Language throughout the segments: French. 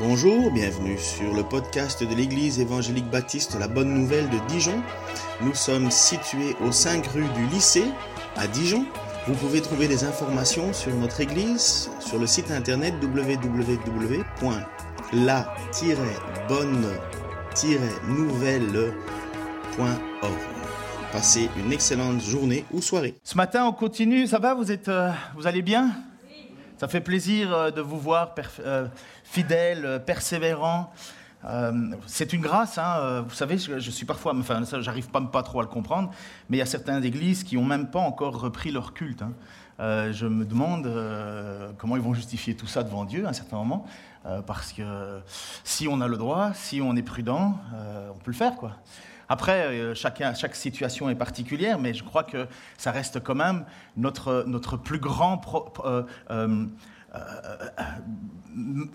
Bonjour, bienvenue sur le podcast de l'Église évangélique baptiste La Bonne Nouvelle de Dijon. Nous sommes situés aux 5 rues du lycée à Dijon. Vous pouvez trouver des informations sur notre Église sur le site internet www.la-bonne-nouvelle.org. Passez une excellente journée ou soirée. Ce matin, on continue. Ça va Vous êtes, euh, vous allez bien? Ça fait plaisir euh, de vous voir euh, fidèle, persévérant. c'est une grâce, hein. vous savez, je, suis parfois, enfin, ça, j'arrive pas, pas trop à le comprendre, mais il y a certaines églises qui n'ont même pas encore repris leur culte. Hein. je me demande comment ils vont justifier tout ça devant Dieu à un certain moment, parce que si on a le droit, si on est prudent, on peut le faire, quoi. Après, euh, chaque situation est particulière, mais je crois que ça reste quand même notre, notre plus grand euh, euh,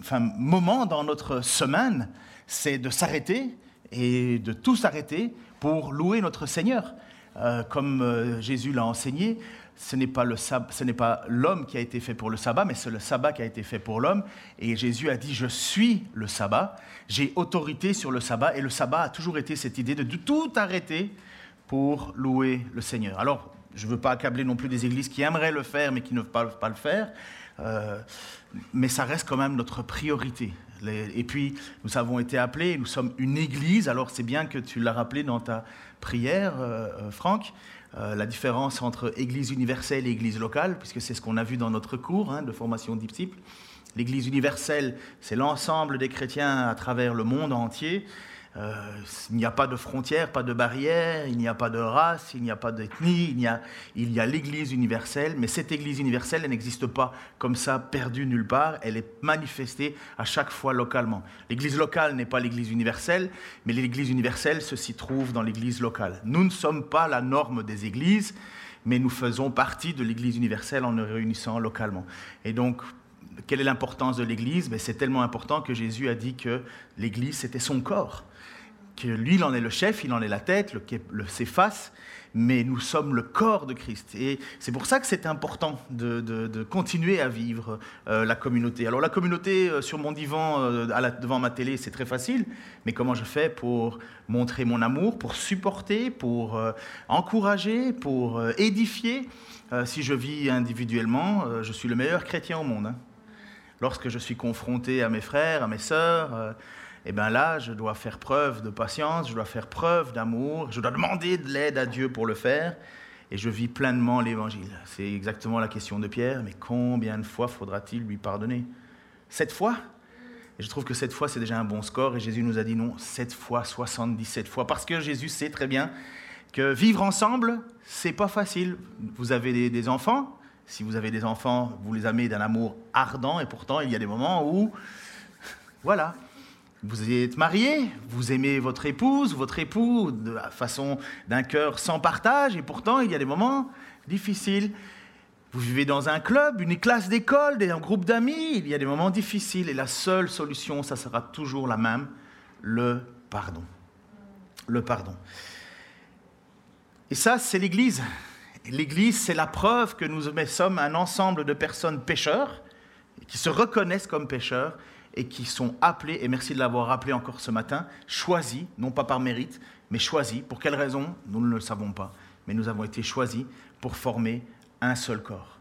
moment dans notre semaine, c'est de s'arrêter et de tout s'arrêter pour louer notre Seigneur. comme Jésus l'a enseigné, ce n'est pas, l'homme qui a été fait pour le sabbat, mais c'est le sabbat qui a été fait pour l'homme. Et Jésus a dit, je suis le sabbat, j'ai autorité sur le sabbat. Et le sabbat a toujours été cette idée de tout arrêter pour louer le Seigneur. Alors, je ne veux pas accabler non plus des églises qui aimeraient le faire, mais qui ne peuvent pas le faire. Euh, mais ça reste quand même notre priorité. Et puis, nous avons été appelés, nous sommes une église, alors c'est bien que tu l'as rappelé dans ta prière, euh, euh, Franck, euh, la différence entre Église universelle et Église locale, puisque c'est ce qu'on a vu dans notre cours hein, de formation disciples. L'Église universelle, c'est l'ensemble des chrétiens à travers le monde entier. Euh, il n'y a pas de frontières, pas de barrières, il n'y a pas de race, il n'y a pas d'ethnie, il y a, l'Église universelle, mais cette Église universelle, elle n'existe pas comme ça, perdue nulle part, elle est manifestée à chaque fois localement. L'Église locale n'est pas l'Église universelle, mais l'Église universelle se s'y trouve dans l'Église locale. Nous ne sommes pas la norme des Églises, mais nous faisons partie de l'Église universelle en nous réunissant localement. Et donc, quelle est l'importance de l'Église? Ben, C'est tellement important que Jésus a dit que l'Église, c'était son corps que lui, il en est le chef, il en est la tête, le, le mais nous sommes le corps de Christ. Et c'est pour ça que c'est important de, continuer à vivre euh, la communauté. Alors la communauté euh, sur mon divan, euh, devant ma télé, c'est très facile, mais comment je fais pour montrer mon amour, pour supporter, pour encourager, pour édifier? Si je vis individuellement, je suis le meilleur chrétien au monde. Hein. Lorsque je suis confronté à mes frères, à mes sœurs, et eh bien là, je dois faire preuve de patience, je dois faire preuve d'amour, je dois demander de l'aide à Dieu pour le faire, et je vis pleinement l'Évangile. C'est exactement la question de Pierre, mais combien de fois faudra-t-il lui pardonner? Sept fois? Et je trouve que sept fois, c'est déjà un bon score, et Jésus nous a dit non, sept fois, 77 fois, parce que Jésus sait très bien que vivre ensemble, c'est pas facile. Vous avez des enfants, si vous avez des enfants, vous les aimez d'un amour ardent, et pourtant, il y a des moments où, voilà, vous êtes marié, vous aimez votre épouse, votre époux, de la façon d'un cœur sans partage, et pourtant il y a des moments difficiles. Vous vivez dans un club, une classe d'école, un groupe d'amis, il y a des moments difficiles, et la seule solution, ça sera toujours la même, le pardon. Le pardon. Et ça, c'est l'Église. L'Église, c'est la preuve que nous sommes un ensemble de personnes pécheurs, qui se reconnaissent comme pécheurs, et qui sont appelés, et merci de l'avoir rappelé encore ce matin, choisis, non pas par mérite, mais choisis. Pour quelle raison? Nous ne le savons pas, mais nous avons été choisis pour former un seul corps.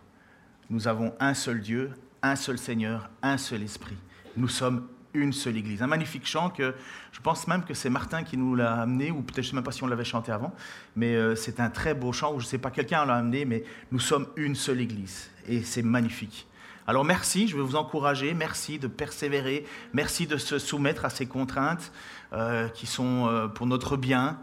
Nous avons un seul Dieu, un seul Seigneur, un seul Esprit. Nous sommes une seule Église. Un magnifique chant que je pense même que c'est Martin qui nous l'a amené, ou peut-être je ne sais même pas si on l'avait chanté avant, mais euh, c'est un très beau chant où je ne sais pas, quelqu'un l'a amené, mais nous sommes une seule Église. Et c'est magnifique. Alors merci, je vais vous encourager, merci de persévérer, merci de se soumettre à ces contraintes euh, qui sont euh, pour notre bien,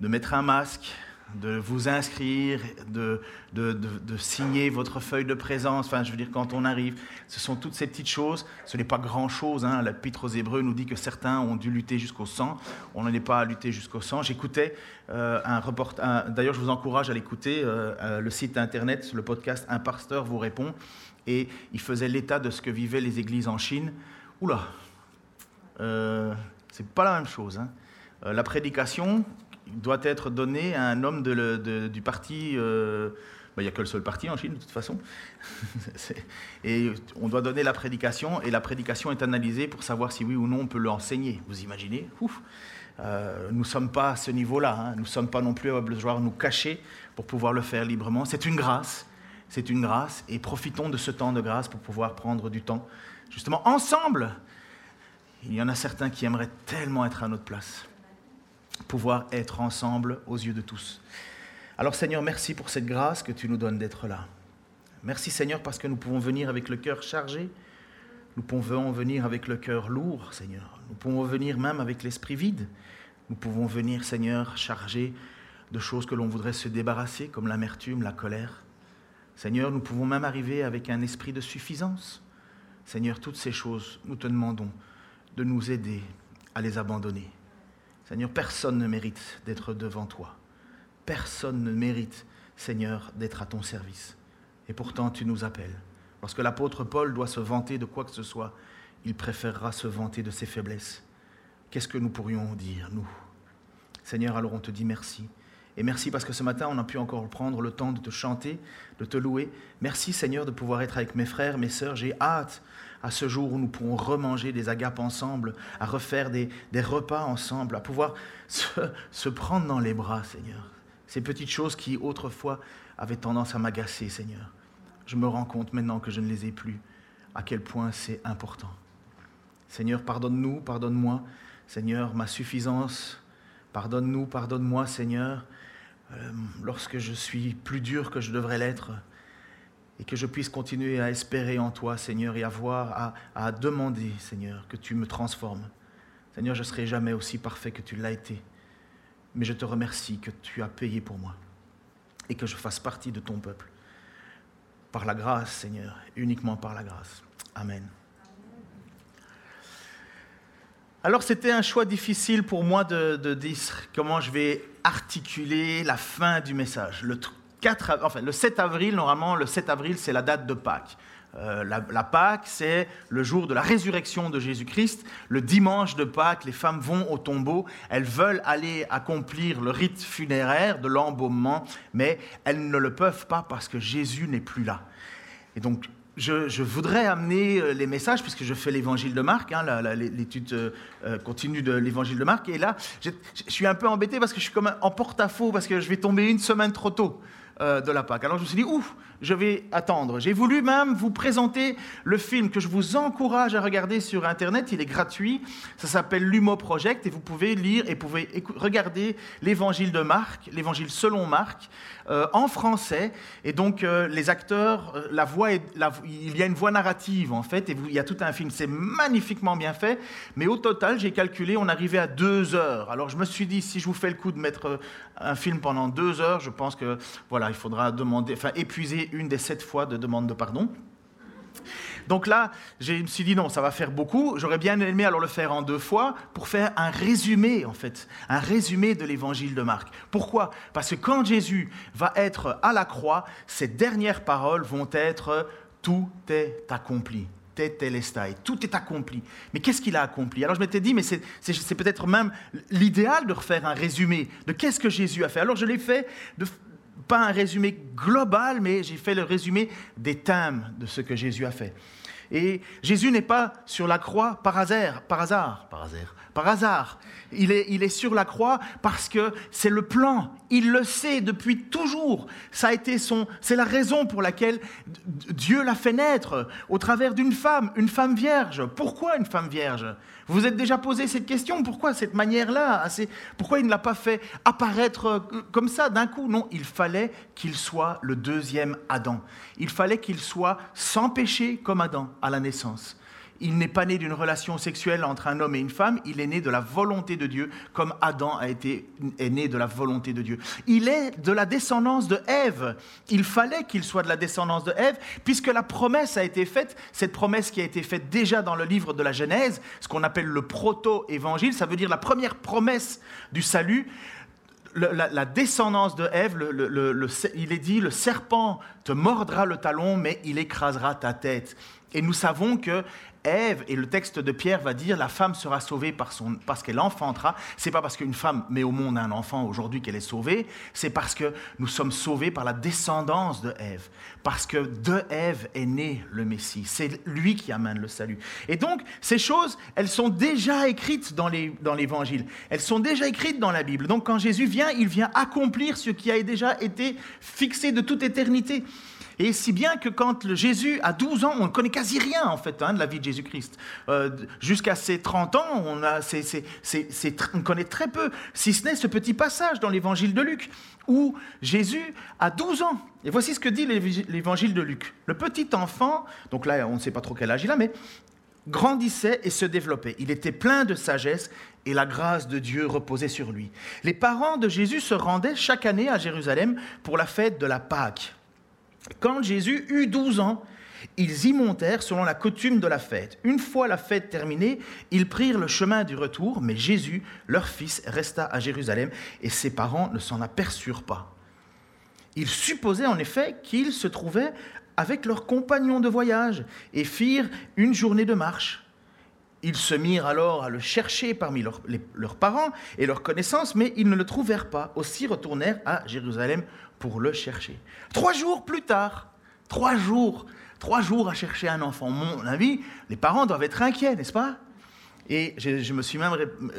de mettre un masque, de vous inscrire, de, de, signer votre feuille de présence. Enfin, je veux dire, quand on arrive, ce sont toutes ces petites choses. Ce n'est pas grand-chose. Hein. L'Épître aux Hébreux nous dit que certains ont dû lutter jusqu'au sang. On n'en est pas à lutter jusqu'au sang. J'écoutais euh, un reportage. D'ailleurs, je vous encourage à l'écouter. Euh, euh, le site internet, le podcast Un pasteur vous répond. Et il faisait l'état de ce que vivaient les églises en Chine. Oula, euh, c'est pas la même chose. Hein. la prédication, doit être donné à un homme du parti, euh, Ben, il n'y a que le seul parti en Chine, de toute façon. et on doit donner la prédication, et la prédication est analysée pour savoir si oui ou non on peut l'enseigner. Vous imaginez? Euh, Nous ne sommes pas à ce niveau-là. Hein. Nous ne sommes pas non plus à besoin nous cacher pour pouvoir le faire librement. C'est une grâce. C'est une grâce. Et profitons de ce temps de grâce pour pouvoir prendre du temps, justement, ensemble. Il y en a certains qui aimeraient tellement être à notre place pouvoir être ensemble aux yeux de tous. Alors Seigneur, merci pour cette grâce que tu nous donnes d'être là. Merci Seigneur parce que nous pouvons venir avec le cœur chargé, nous pouvons venir avec le cœur lourd, Seigneur. Nous pouvons venir même avec l'esprit vide. Nous pouvons venir, Seigneur, chargés de choses que l'on voudrait se débarrasser, comme l'amertume, la colère. Seigneur, nous pouvons même arriver avec un esprit de suffisance. Seigneur, toutes ces choses, nous te demandons de nous aider à les abandonner. Seigneur, personne ne mérite d'être devant toi. Personne ne mérite, Seigneur, d'être à ton service. Et pourtant, tu nous appelles. Lorsque l'apôtre Paul doit se vanter de quoi que ce soit, il préférera se vanter de ses faiblesses. Qu'est-ce que nous pourrions dire, nous? Seigneur, alors on te dit merci. Et merci parce que ce matin, on a pu encore prendre le temps de te chanter, de te louer. Merci Seigneur de pouvoir être avec mes frères, mes sœurs. J'ai hâte à ce jour où nous pourrons remanger des agapes ensemble, à refaire des, repas ensemble, à pouvoir se, prendre dans les bras, Seigneur. Ces petites choses qui autrefois avaient tendance à m'agacer, Seigneur. Je me rends compte maintenant que je ne les ai plus, à quel point c'est important. Seigneur, pardonne-nous, pardonne-moi. Seigneur, ma suffisance, pardonne-nous, pardonne-moi, Seigneur, euh, lorsque je suis plus dur que je devrais l'être et que je puisse continuer à espérer en toi, Seigneur, et avoir à, demander, Seigneur, que tu me transformes. Seigneur, je ne serai jamais aussi parfait que tu l'as été, mais je te remercie que tu as payé pour moi et que je fasse partie de ton peuple. Par la grâce, Seigneur, uniquement par la grâce. Amen. Alors c'était un choix difficile pour moi de, dire comment je vais articuler la fin du message. Le, 4, enfin, le 7 avril, normalement, le 7 avril, c'est la date de Pâques. Euh, la, la, Pâques, c'est le jour de la résurrection de Jésus-Christ. Le dimanche de Pâques, les femmes vont au tombeau. Elles veulent aller accomplir le rite funéraire de l'embaumement, mais elles ne le peuvent pas parce que Jésus n'est plus là. Et donc, je, voudrais amener euh, les messages, puisque je fais l'évangile de Marc, hein, l'étude euh, continue de l'évangile de Marc. Et là, je, je, suis un peu embêté parce que je suis comme en porte-à-faux, parce que je vais tomber une semaine trop tôt. Euh, de la Pâque. Alors je me suis dit, ouf, je vais attendre. J'ai voulu même vous présenter le film que je vous encourage à regarder sur Internet. Il est gratuit. Ça s'appelle l'Humo Project et vous pouvez lire et pouvez regarder l'évangile de Marc, l'évangile selon Marc, euh, en français. Et donc euh, les acteurs, la voix, il y a une voix narrative en fait, et il y a tout un film. C'est magnifiquement bien fait. Mais au total, j'ai calculé, on arrivait à deux heures. Alors je me suis dit, si je vous fais le coup de mettre un film pendant deux heures, je pense que voilà il faudra demander, enfin, épuiser une des sept fois de demande de pardon. Donc là, je me suis dit non, ça va faire beaucoup. J'aurais bien aimé alors le faire en deux fois pour faire un résumé, en fait, un résumé de l'évangile de Marc. Pourquoi? Parce que quand Jésus va être à la croix, ses dernières paroles vont être tout est accompli. Tout est accompli. Mais qu'est-ce qu'il a accompli? Alors je m'étais dit, mais c'est peut-être même l'idéal de refaire un résumé de qu'est-ce que Jésus a fait. Alors je l'ai fait pas un résumé global, mais j'ai fait le résumé des thèmes de ce que Jésus a fait. Et Jésus n'est pas sur la croix par hasard, par hasard, par hasard, par hasard. Il est, sur la croix parce que c'est le plan. Il le sait depuis toujours. Ça a été son, c'est la raison pour laquelle Dieu l'a fait naître au travers d'une femme, une femme vierge. Pourquoi une femme vierge? Vous vous êtes déjà posé cette question Pourquoi cette manière-là? Pourquoi il ne l'a pas fait apparaître euh, comme ça d'un coup? Non, il fallait qu'il soit le deuxième Adam. Il fallait qu'il soit sans péché comme Adam à la naissance. Il n'est pas né d'une relation sexuelle entre un homme et une femme, il est né de la volonté de Dieu, comme Adam a été, est né de la volonté de Dieu. Il est de la descendance de Ève. Il fallait qu'il soit de la descendance de Ève, puisque la promesse a été faite, cette promesse qui a été faite déjà dans le livre de la Genèse, ce qu'on appelle le proto-évangile, ça veut dire la première promesse du salut. la, descendance de Ève, il est dit, le serpent te mordra le talon, mais il écrasera ta tête. Et nous savons que Ève, et le texte de Pierre va dire, la femme sera sauvée par son, parce qu'elle enfantera. C'est pas parce qu'une femme met au monde un enfant aujourd'hui qu'elle est sauvée, c'est parce que nous sommes sauvés par la descendance de Ève. Parce que de Ève est né le Messie. C'est lui qui amène le salut. Et donc, ces choses, elles sont déjà écrites dans l'Évangile. elles sont déjà écrites dans la Bible. Donc, quand Jésus vient, il vient accomplir ce qui a déjà été fixé de toute éternité. Et si bien que quand Jésus a 12 ans, on ne connaît quasi rien en fait hein, de la vie de Jésus-Christ. Euh, jusqu'à ses 30 ans, on, on connaît très peu, si ce n'est ce petit passage dans l'évangile de Luc, où Jésus a 12 ans. Et voici ce que dit l'évangile de Luc. Le petit enfant, donc là on ne sait pas trop quel âge il a, mais grandissait et se développait. Il était plein de sagesse et la grâce de Dieu reposait sur lui. Les parents de Jésus se rendaient chaque année à Jérusalem pour la fête de la Pâque. Quand Jésus eut 12 ans, ils y montèrent selon la coutume de la fête. Une fois la fête terminée, ils prirent le chemin du retour, mais Jésus, leur fils, resta à Jérusalem et ses parents ne s'en aperçurent pas. Ils supposaient en effet qu'ils se trouvaient avec leurs compagnons de voyage et firent une journée de marche. Ils se mirent alors à le chercher parmi leurs, parents et leurs connaissances, mais ils ne le trouvèrent pas. Aussi retournèrent à Jérusalem pour le chercher. Trois jours plus tard, trois jours, trois jours à chercher un enfant. Mon avis, les parents doivent être inquiets, n'est-ce pas? Et je, me suis même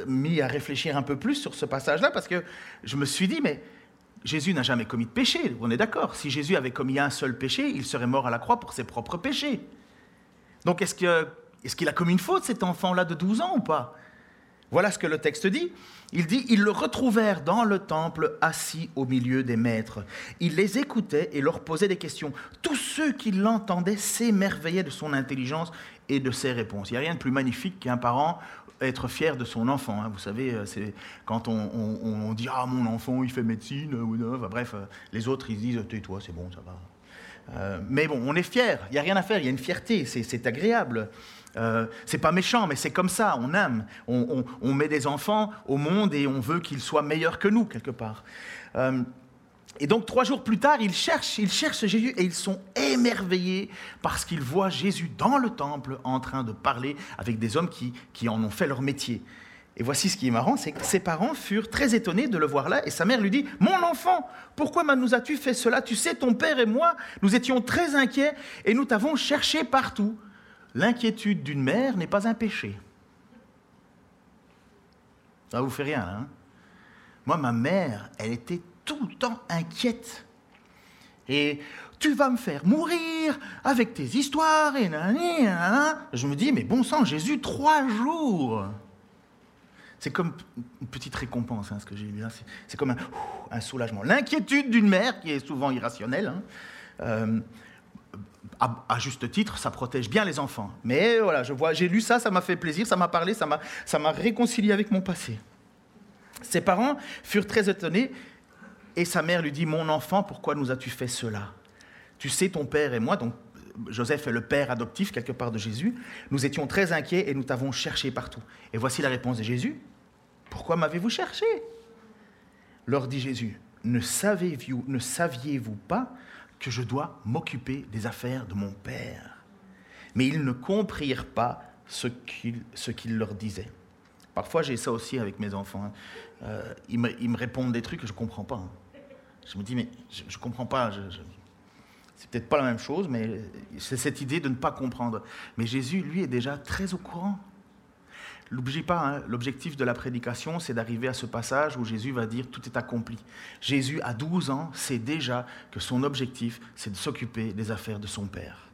mis à réfléchir un peu plus sur ce passage-là parce que je me suis dit, mais Jésus n'a jamais commis de péché, on est d'accord. Si Jésus avait commis un seul péché, il serait mort à la croix pour ses propres péchés. Donc est-ce qu'il a commis une faute, cet enfant-là de 12 ans ou pas? Voilà ce que le texte dit. Il dit, ils le retrouvèrent dans le temple assis au milieu des maîtres. Il les écoutait et leur posait des questions. Tous ceux qui l'entendaient s'émerveillaient de son intelligence et de ses réponses. Il n'y a rien de plus magnifique qu'un parent être fier de son enfant. Hein. Vous savez, euh, c'est quand on, dit Ah, mon enfant, il fait médecine, ou bref, euh, les autres, ils disent Tais-toi, c'est bon, ça va. Euh, mais bon, on est fier, il n'y a rien à faire, il y a une fierté, c'est agréable. Euh, c'est pas méchant, mais c'est comme ça, on aime. On, met des enfants au monde et on veut qu'ils soient meilleurs que nous, quelque part. Euh, et donc, trois jours plus tard, ils cherchent, ils cherchent Jésus et ils sont émerveillés parce qu'ils voient Jésus dans le temple en train de parler avec des hommes qui, qui en ont fait leur métier. Et voici ce qui est marrant, c'est que ses parents furent très étonnés de le voir là, et sa mère lui dit, Mon enfant, pourquoi nous as-tu fait cela? Tu sais, ton père et moi, nous étions très inquiets, et nous t'avons cherché partout. L'inquiétude d'une mère n'est pas un péché. Ça vous fait rien, hein Moi, ma mère, elle était tout le temps inquiète. Et tu vas me faire mourir avec tes histoires et Je me dis, mais bon sang, Jésus, trois jours. C'est comme une petite récompense, hein, ce que j'ai lu là. C'est comme un, soulagement. L'inquiétude d'une mère, qui est souvent irrationnelle, hein, euh, à, juste titre, ça protège bien les enfants. Mais voilà, je vois, j'ai lu ça, ça m'a fait plaisir, ça m'a parlé, ça m'a réconcilié avec mon passé. Ses parents furent très étonnés et sa mère lui dit Mon enfant, pourquoi nous as-tu fait cela? Tu sais, ton père et moi, donc Joseph est le père adoptif quelque part de Jésus, nous étions très inquiets et nous t'avons cherché partout. Et voici la réponse de Jésus Pourquoi m'avez-vous cherché? Leur dit Jésus Ne saviez-vous, ne saviez-vous pas que je dois m'occuper des affaires de mon Père? Mais ils ne comprirent pas ce qu'il leur disait. Parfois, j'ai ça aussi avec mes enfants. Hein. Euh, ils, me, répondent des trucs que je ne comprends pas. Hein. Je me dis, mais je ne comprends pas. c'est peut-être pas la même chose, mais c'est cette idée de ne pas comprendre. Mais Jésus, lui, est déjà très au courant. N'oubliez pas, hein, l'objectif de la prédication, c'est d'arriver à ce passage où Jésus va dire tout est accompli. Jésus, à 12 ans, sait déjà que son objectif, c'est de s'occuper des affaires de son Père.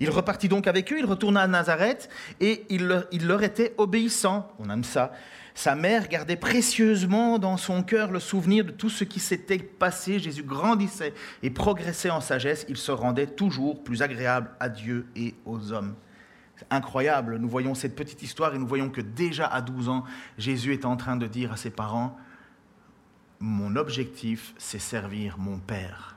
Il repartit donc avec eux, il retourna à Nazareth et il leur, il leur était obéissant. On aime ça. Sa mère gardait précieusement dans son cœur le souvenir de tout ce qui s'était passé. Jésus grandissait et progressait en sagesse. Il se rendait toujours plus agréable à Dieu et aux hommes incroyable. Nous voyons cette petite histoire et nous voyons que déjà à 12 ans, Jésus est en train de dire à ses parents, mon objectif, c'est servir mon Père.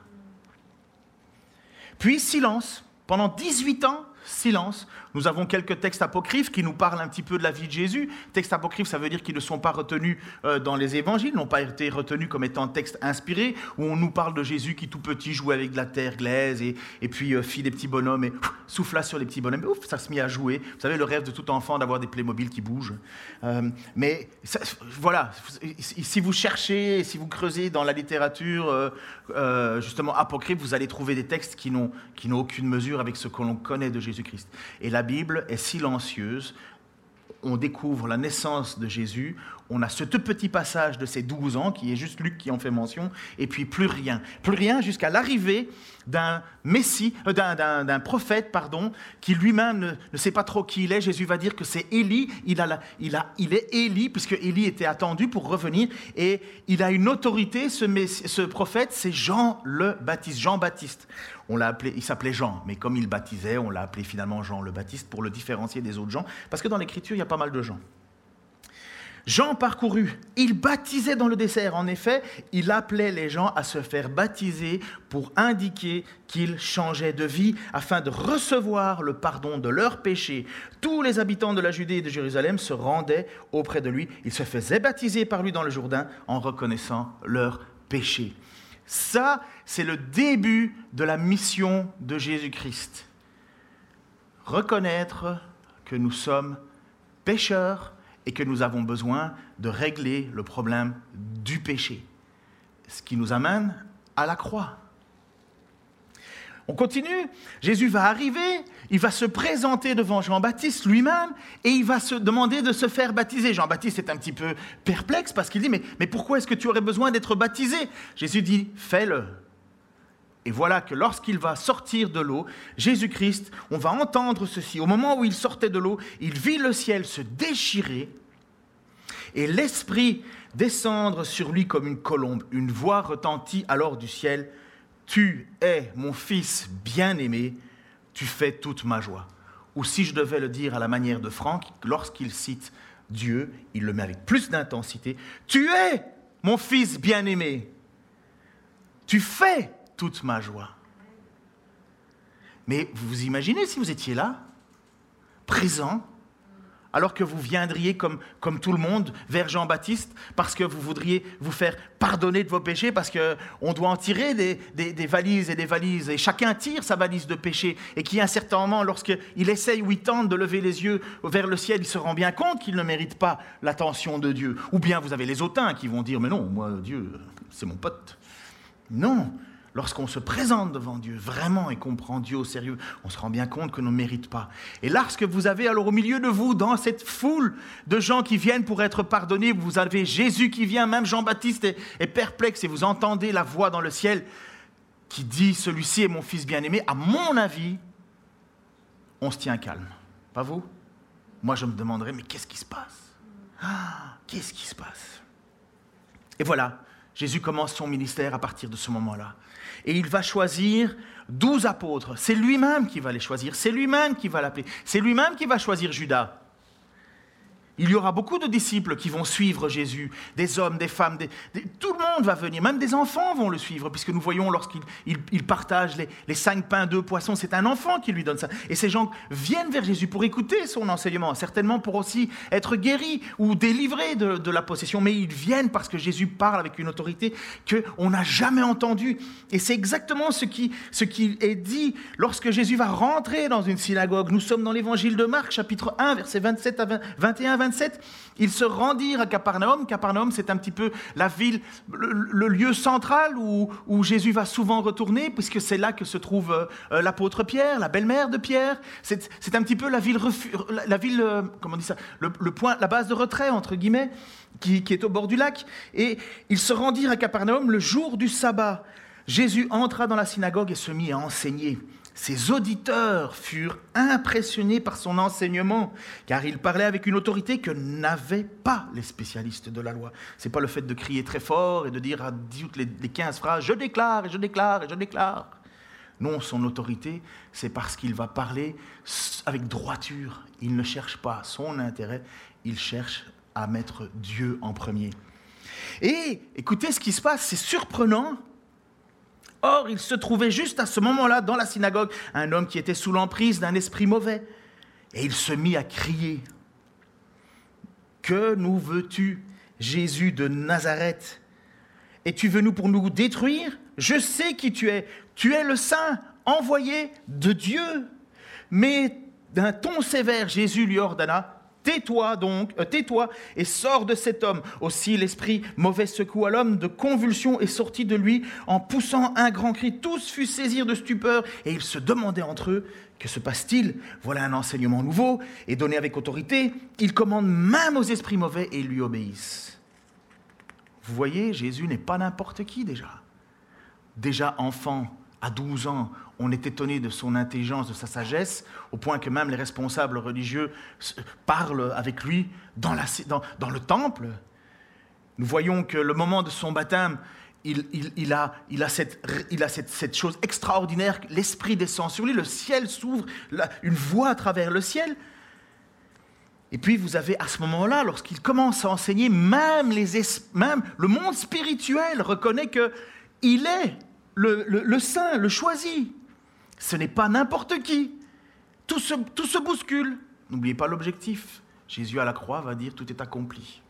Puis silence. Pendant 18 ans, silence. Nous avons quelques textes apocryphes qui nous parlent un petit peu de la vie de Jésus. Textes apocryphes, ça veut dire qu'ils ne sont pas retenus euh, dans les évangiles, n'ont pas été retenus comme étant textes inspirés, où on nous parle de Jésus qui tout petit jouait avec de la terre glaise et, et puis euh, fit des petits bonhommes et souffla sur les petits bonhommes. Ouf, ça se mit à jouer. Vous savez, le rêve de tout enfant d'avoir des Playmobil qui bougent. Euh, mais voilà, si vous cherchez, si vous creusez dans la littérature justement apocryphe, vous allez trouver des textes qui n'ont aucune mesure avec ce que l'on connaît de Jésus-Christ. Et la Bible est silencieuse. On découvre la naissance de Jésus, on a ce tout petit passage de ses 12 ans, qui est juste Luc qui en fait mention, et puis plus rien. Plus rien jusqu'à l'arrivée d'un Messie, euh, d'un prophète, pardon, qui lui-même ne, sait pas trop qui il est. Jésus va dire que c'est Élie. Il, est Élie, puisque Élie était attendu pour revenir, et il a une autorité, ce, prophète, c'est Jean le Baptiste, Jean-Baptiste. On l'a il s'appelait Jean, mais comme il baptisait, on l'a appelé finalement Jean le Baptiste pour le différencier des autres gens, parce que dans l'Écriture, il y a pas mal de gens. Jean parcourut, il baptisait dans le désert. En effet, il appelait les gens à se faire baptiser pour indiquer qu'ils changeaient de vie afin de recevoir le pardon de leurs péchés. Tous les habitants de la Judée et de Jérusalem se rendaient auprès de lui. Ils se faisaient baptiser par lui dans le Jourdain en reconnaissant leurs péchés. Ça, c'est le début de la mission de Jésus-Christ. Reconnaître que nous sommes pécheurs et que nous avons besoin de régler le problème du péché. Ce qui nous amène à la croix. On continue. Jésus va arriver, il va se présenter devant Jean-Baptiste lui-même et il va se demander de se faire baptiser. Jean-Baptiste est un petit peu perplexe parce qu'il dit, mais, mais pourquoi est-ce que tu aurais besoin d'être baptisé? Jésus dit, fais-le. Et voilà que lorsqu'il va sortir de l'eau, Jésus-Christ, on va entendre ceci. Au moment où il sortait de l'eau, il vit le ciel se déchirer et l'Esprit descendre sur lui comme une colombe. Une voix retentit alors du ciel. Tu es mon Fils bien-aimé, tu fais toute ma joie. Ou si je devais le dire à la manière de Franck, lorsqu'il cite Dieu, il le met avec plus d'intensité. Tu es mon Fils bien-aimé, tu fais toute ma joie. Mais vous imaginez si vous étiez là, présent, alors que vous viendriez comme, comme tout le monde vers Jean-Baptiste parce que vous voudriez vous faire pardonner de vos péchés, parce qu'on doit en tirer des, des, valises et des valises, et chacun tire sa valise de péché, et qui à un certain moment, lorsqu'il essaye ou il tente de lever les yeux vers le ciel, il se rend bien compte qu'il ne mérite pas l'attention de Dieu. Ou bien vous avez les autins qui vont dire, mais non, moi, Dieu, c'est mon pote. Non, lorsqu'on se présente devant Dieu vraiment et qu'on prend Dieu au sérieux, on se rend bien compte que l'on ne mérite pas. Et lorsque vous avez alors au milieu de vous, dans cette foule de gens qui viennent pour être pardonnés, vous avez Jésus qui vient, même Jean-Baptiste est, perplexe et vous entendez la voix dans le ciel qui dit, celui-ci est mon fils bien-aimé, à mon avis, on se tient calme. Pas vous? Moi je me demanderais, mais qu'est-ce qui se passe? Ah, Qu'est-ce qui se passe? Et voilà, Jésus commence son ministère à partir de ce moment-là et il va choisir douze apôtres. C'est lui-même qui va les choisir, c'est lui-même qui va l'appeler, c'est lui-même qui va choisir Judas. Il y aura beaucoup de disciples qui vont suivre Jésus, des hommes, des femmes, tout le monde va venir, même des enfants vont le suivre, puisque nous voyons lorsqu'il il, partage les, cinq pains, deux poissons, c'est un enfant qui lui donne ça. Et ces gens viennent vers Jésus pour écouter son enseignement, certainement pour aussi être guéris ou délivrés de, la possession, mais ils viennent parce que Jésus parle avec une autorité qu'on n'a jamais entendue. Et c'est exactement ce qui, ce qui est dit lorsque Jésus va rentrer dans une synagogue. Nous sommes dans l'évangile de Marc, chapitre 1, versets 27 à 21 27, ils se rendirent à Capernaum. Capernaum, c'est un petit peu la ville, le, lieu central où, Jésus va souvent retourner, puisque c'est là que se trouve euh, euh, l'apôtre Pierre, la belle-mère de Pierre. C'est un petit peu la ville, la ville euh, comment on dit ça, le, point, la base de retrait, entre guillemets, qui, qui est au bord du lac. Et ils se rendirent à Capernaum le jour du sabbat. Jésus entra dans la synagogue et se mit à enseigner. Ses auditeurs furent impressionnés par son enseignement, car il parlait avec une autorité que n'avaient pas les spécialistes de la loi. Ce n'est pas le fait de crier très fort et de dire à toutes les 15 phrases Je déclare et je déclare et je déclare. Non, son autorité, c'est parce qu'il va parler avec droiture. Il ne cherche pas son intérêt, il cherche à mettre Dieu en premier. Et écoutez ce qui se passe, c'est surprenant Or, il se trouvait juste à ce moment-là dans la synagogue un homme qui était sous l'emprise d'un esprit mauvais. Et il se mit à crier. Que nous veux-tu, Jésus de Nazareth? Es-tu venu pour nous détruire? Je sais qui tu es. Tu es le Saint, envoyé de Dieu. Mais d'un ton sévère, Jésus lui ordonna, Tais-toi donc, euh, tais-toi et sors de cet homme. Aussi l'esprit mauvais secoua l'homme, de convulsion est sorti de lui en poussant un grand cri. Tous furent saisis de stupeur et ils se demandaient entre eux, que se passe-t-il? Voilà un enseignement nouveau et donné avec autorité. Il commande même aux esprits mauvais et lui obéissent. Vous voyez, Jésus n'est pas n'importe qui déjà. Déjà enfant, à 12 ans, on est étonné de son intelligence, de sa sagesse, au point que même les responsables religieux parlent avec lui dans, le temple. Nous voyons que le moment de son baptême, il, a, cette, chose extraordinaire, l'Esprit descend sur lui, le ciel s'ouvre, une voie à travers le ciel. Et puis vous avez à ce moment-là, lorsqu'il commence à enseigner, même, le monde spirituel reconnaît qu'il est le, saint, le choisi. Ce n'est pas n'importe qui. Tout se, bouscule. N'oubliez pas l'objectif. Jésus à la croix va dire tout est accompli.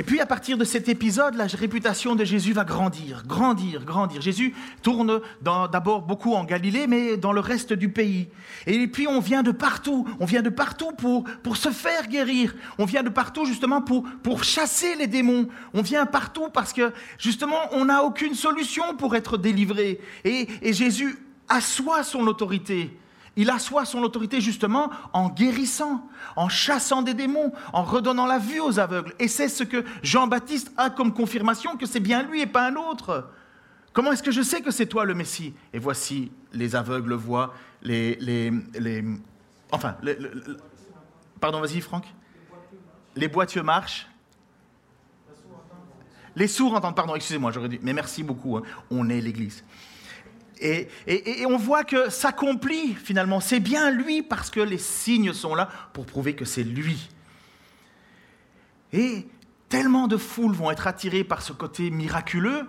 Et puis à partir de cet épisode, la réputation de Jésus va grandir, grandir, grandir. Jésus tourne d'abord beaucoup en Galilée, mais dans le reste du pays. Et puis on vient de partout, on vient de partout pour, pour se faire guérir. On vient de partout justement pour, pour chasser les démons. On vient partout parce que justement on n'a aucune solution pour être délivré. Et, et Jésus assoit son autorité. Il assoit son autorité justement en guérissant, en chassant des démons, en redonnant la vue aux aveugles. Et c'est ce que Jean-Baptiste a comme confirmation que c'est bien lui et pas un autre. Comment est-ce que je sais que c'est toi le Messie? Et voici, les aveugles voient, les... enfin, pardon, vas-y Franck. Les boiteux marchent. Les sourds entendent, pardon, excusez-moi, j'aurais dit, mais merci beaucoup, hein. on est l'Église. Et, on voit que s'accomplit finalement. C'est bien lui parce que les signes sont là pour prouver que c'est lui. Et tellement de foules vont être attirées par ce côté miraculeux,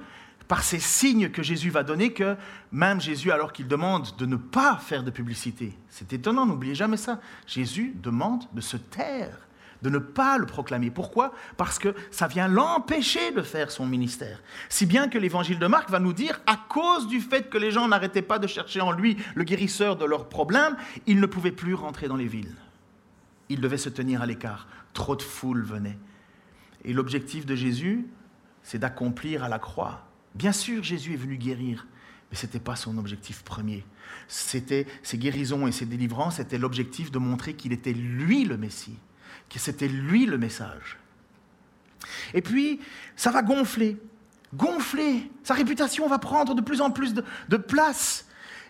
par ces signes que Jésus va donner, que même Jésus, alors qu'il demande de ne pas faire de publicité, c'est étonnant, n'oubliez jamais ça, Jésus demande de se taire de ne pas le proclamer. Pourquoi? Parce que ça vient l'empêcher de faire son ministère. Si bien que l'évangile de Marc va nous dire, à cause du fait que les gens n'arrêtaient pas de chercher en lui le guérisseur de leurs problèmes, ils ne pouvaient plus rentrer dans les villes. Ils devaient se tenir à l'écart. Trop de foules venaient. Et l'objectif de Jésus, c'est d'accomplir à la croix. Bien sûr, Jésus est venu guérir, mais ce n'était pas son objectif premier. C'était ses guérisons et ses délivrances, c'était l'objectif de montrer qu'il était lui le Messie que c'était lui le message. Et puis, ça va gonfler, gonfler. Sa réputation va prendre de plus en plus de, place.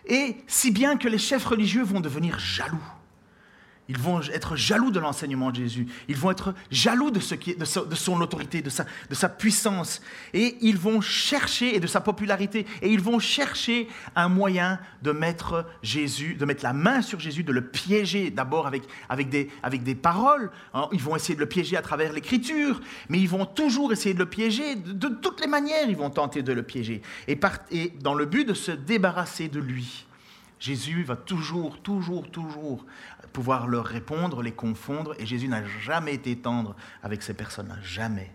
Et si bien que les chefs religieux vont devenir jaloux. Ils vont être jaloux de l'enseignement de Jésus. Ils vont être jaloux de, ce qui est, de, son autorité, de sa, de sa puissance. Et ils vont chercher, et de sa popularité, et ils vont chercher un moyen de mettre Jésus, de mettre la main sur Jésus, de le piéger d'abord avec, avec, des, avec des paroles. Hein, ils vont essayer de le piéger à travers l'écriture, mais ils vont toujours essayer de le piéger. De, toutes les manières, ils vont tenter de le piéger. Et, et dans le but de se débarrasser de lui. Jésus va toujours, toujours, toujours pouvoir leur répondre, les confondre, et Jésus n'a jamais été tendre avec ces personnes-là, jamais,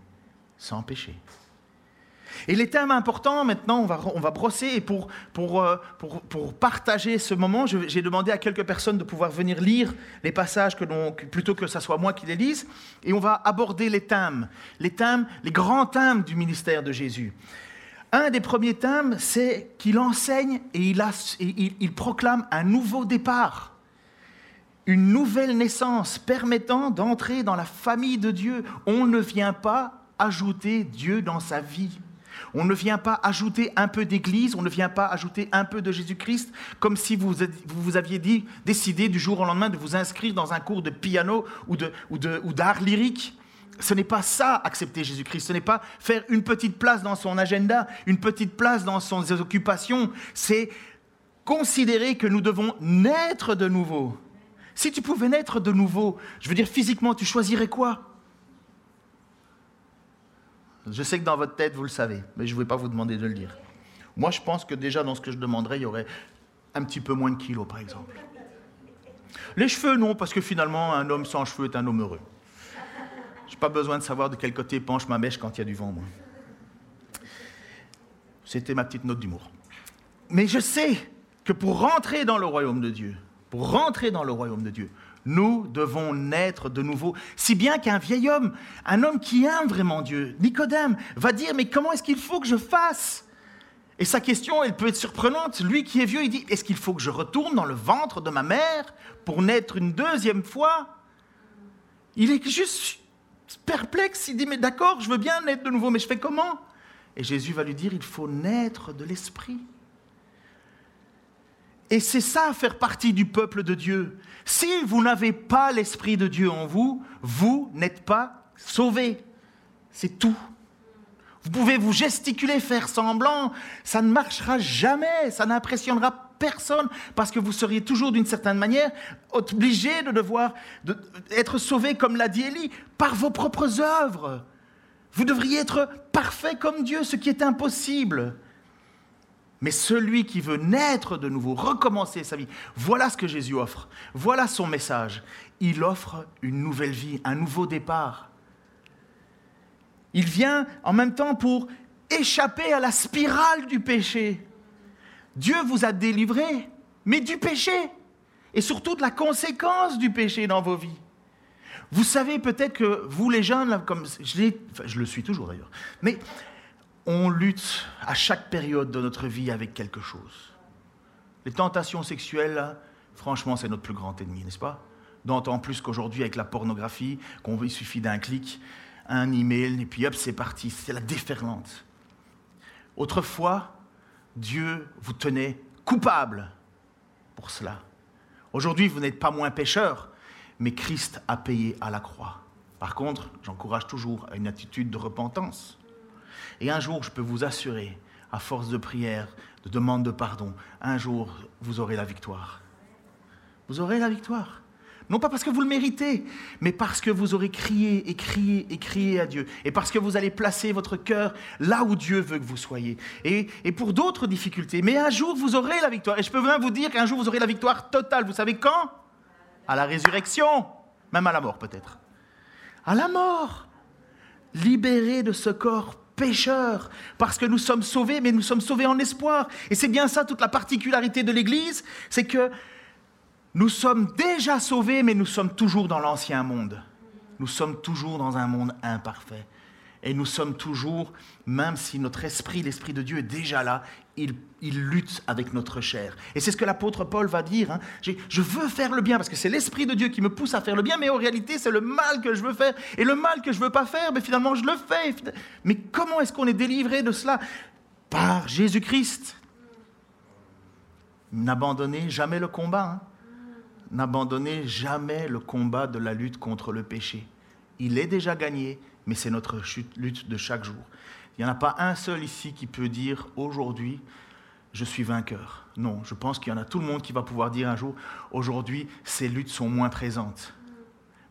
sans péché. Et les thèmes importants, maintenant, on va, on va brosser, et pour, pour, euh, pour, pour partager ce moment, j'ai demandé à quelques personnes de pouvoir venir lire les passages, que plutôt que ce soit moi qui les lise, et on va aborder les thèmes, les thèmes, les grands thèmes du ministère de Jésus. Un des premiers thèmes, c'est qu'il enseigne et il, proclame un nouveau départ, une nouvelle naissance permettant d'entrer dans la famille de Dieu. On ne vient pas ajouter Dieu dans sa vie. On ne vient pas ajouter un peu d'Église, on ne vient pas ajouter un peu de Jésus-Christ, comme si vous vous aviez dit, décidé du jour au lendemain de vous inscrire dans un cours de piano ou d'art lyrique ce n'est pas ça, accepter Jésus-Christ. Ce n'est pas faire une petite place dans son agenda, une petite place dans ses occupations. C'est considérer que nous devons naître de nouveau. Si tu pouvais naître de nouveau, je veux dire physiquement, tu choisirais quoi? Je sais que dans votre tête, vous le savez, mais je ne vais pas vous demander de le dire. Moi, je pense que déjà dans ce que je demanderais, il y aurait un petit peu moins de kilos, par exemple. Les cheveux, non, parce que finalement, un homme sans cheveux est un homme heureux. Je n'ai pas besoin de savoir de quel côté penche ma mèche quand il y a du vent, moi. C'était ma petite note d'humour. Mais je sais que pour rentrer dans le royaume de Dieu, rentrer dans le royaume de Dieu, nous devons naître de nouveau. Si bien qu'un vieil homme, un homme qui aime vraiment Dieu, Nicodème, va dire, mais comment est-ce qu'il faut que je fasse? Et sa question, elle peut être surprenante. Lui qui est vieux, il dit, est-ce qu'il faut que je retourne dans le ventre de ma mère pour naître une deuxième fois? Il est juste perplexe, il dit, mais d'accord, je veux bien naître de nouveau, mais je fais comment? Et Jésus va lui dire, il faut naître de l'Esprit. Et c'est ça, faire partie du peuple de Dieu. Si vous n'avez pas l'Esprit de Dieu en vous, vous n'êtes pas sauvés. C'est tout. Vous pouvez vous gesticuler, faire semblant, ça ne marchera jamais, ça n'impressionnera personne, parce que vous seriez toujours d'une certaine manière obligé de devoir être sauvé, comme l'a dit Élie, par vos propres œuvres. Vous devriez être parfait comme Dieu, ce qui est impossible. Mais celui qui veut naître de nouveau, recommencer sa vie, voilà ce que Jésus offre. Voilà son message. Il offre une nouvelle vie, un nouveau départ. Il vient en même temps pour échapper à la spirale du péché. Dieu vous a délivré, mais du péché, et surtout de la conséquence du péché dans vos vies. Vous savez peut-être que vous les jeunes, comme je, je le suis toujours d'ailleurs, mais on lutte à chaque période de notre vie avec quelque chose. Les tentations sexuelles, franchement, c'est notre plus grand ennemi, n'est-ce pas? D'autant plus qu'aujourd'hui, avec la pornographie, qu'on il suffit d'un clic, un email, et puis hop, c'est parti. C'est la déferlante. Autrefois, Dieu vous tenait coupable pour cela. Aujourd'hui, vous n'êtes pas moins pécheur, mais Christ a payé à la croix. Par contre, j'encourage toujours à une attitude de repentance. Et un jour, je peux vous assurer, à force de prière, de demande de pardon, un jour, vous aurez la victoire. Vous aurez la victoire. Non pas parce que vous le méritez, mais parce que vous aurez crié et crié et crié à Dieu. Et parce que vous allez placer votre cœur là où Dieu veut que vous soyez. Et, et pour d'autres difficultés. Mais un jour, vous aurez la victoire. Et je peux même vous dire qu'un jour, vous aurez la victoire totale. Vous savez quand? À la résurrection. Même à la mort, peut-être. À la mort. Libéré de ce corps pécheurs, parce que nous sommes sauvés, mais nous sommes sauvés en espoir. Et c'est bien ça toute la particularité de l'Église, c'est que nous sommes déjà sauvés, mais nous sommes toujours dans l'ancien monde. Nous sommes toujours dans un monde imparfait. Et nous sommes toujours, même si notre esprit, l'esprit de Dieu est déjà là, il, lutte avec notre chair. Et c'est ce que l'apôtre Paul va dire. Hein. Je veux faire le bien parce que c'est l'esprit de Dieu qui me pousse à faire le bien, mais en réalité c'est le mal que je veux faire. Et le mal que je veux pas faire, mais finalement je le fais. Mais comment est-ce qu'on est délivré de cela? Par Jésus-Christ. N'abandonnez jamais le combat. Hein. N'abandonnez jamais le combat de la lutte contre le péché. Il est déjà gagné, mais c'est notre lutte de chaque jour. Il n'y en a pas un seul ici qui peut dire aujourd'hui, je suis vainqueur. Non, je pense qu'il y en a tout le monde qui va pouvoir dire un jour, aujourd'hui, ces luttes sont moins présentes.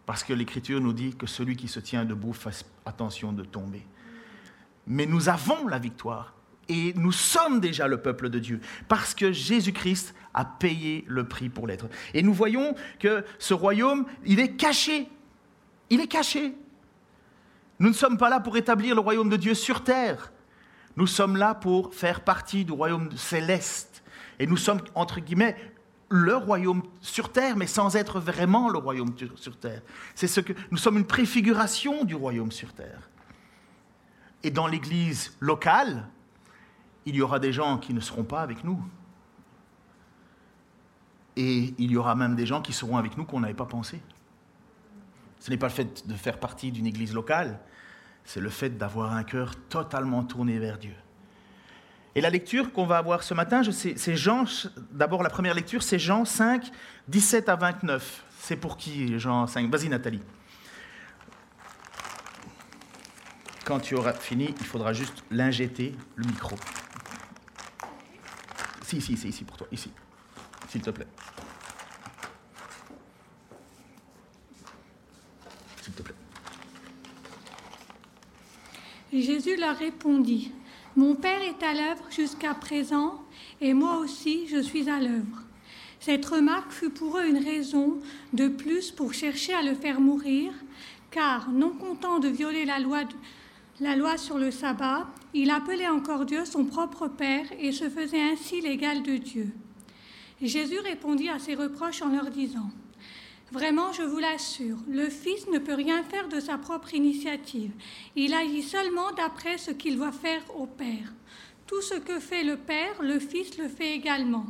Parce que l'Écriture nous dit que celui qui se tient debout fasse attention de tomber. Mais nous avons la victoire et nous sommes déjà le peuple de Dieu parce que Jésus-Christ a payé le prix pour l'être. Et nous voyons que ce royaume, il est caché. Il est caché. Nous ne sommes pas là pour établir le royaume de Dieu sur terre. Nous sommes là pour faire partie du royaume céleste. Et nous sommes, entre guillemets, le royaume sur terre, mais sans être vraiment le royaume sur terre. C'est ce que nous sommes une préfiguration du royaume sur terre. Et dans l'Église locale, il y aura des gens qui ne seront pas avec nous. Et il y aura même des gens qui seront avec nous qu'on n'avait pas pensé. Ce n'est pas le fait de faire partie d'une église locale, c'est le fait d'avoir un cœur totalement tourné vers Dieu. Et la lecture qu'on va avoir ce matin, c'est Jean, d'abord la première lecture, c'est Jean 5, 17 à 29. C'est pour qui Jean 5 Vas-y Nathalie. Quand tu auras fini, il faudra juste l'injecter, le micro. Si, si, c'est ici pour toi, ici, s'il te plaît. Jésus leur répondit, Mon Père est à l'œuvre jusqu'à présent, et moi aussi je suis à l'œuvre. Cette remarque fut pour eux une raison de plus pour chercher à le faire mourir, car, non content de violer la loi, la loi sur le sabbat, il appelait encore Dieu son propre Père et se faisait ainsi l'égal de Dieu. Jésus répondit à ces reproches en leur disant, Vraiment, je vous l'assure, le Fils ne peut rien faire de sa propre initiative. Il agit seulement d'après ce qu'il doit faire au Père. Tout ce que fait le Père, le Fils le fait également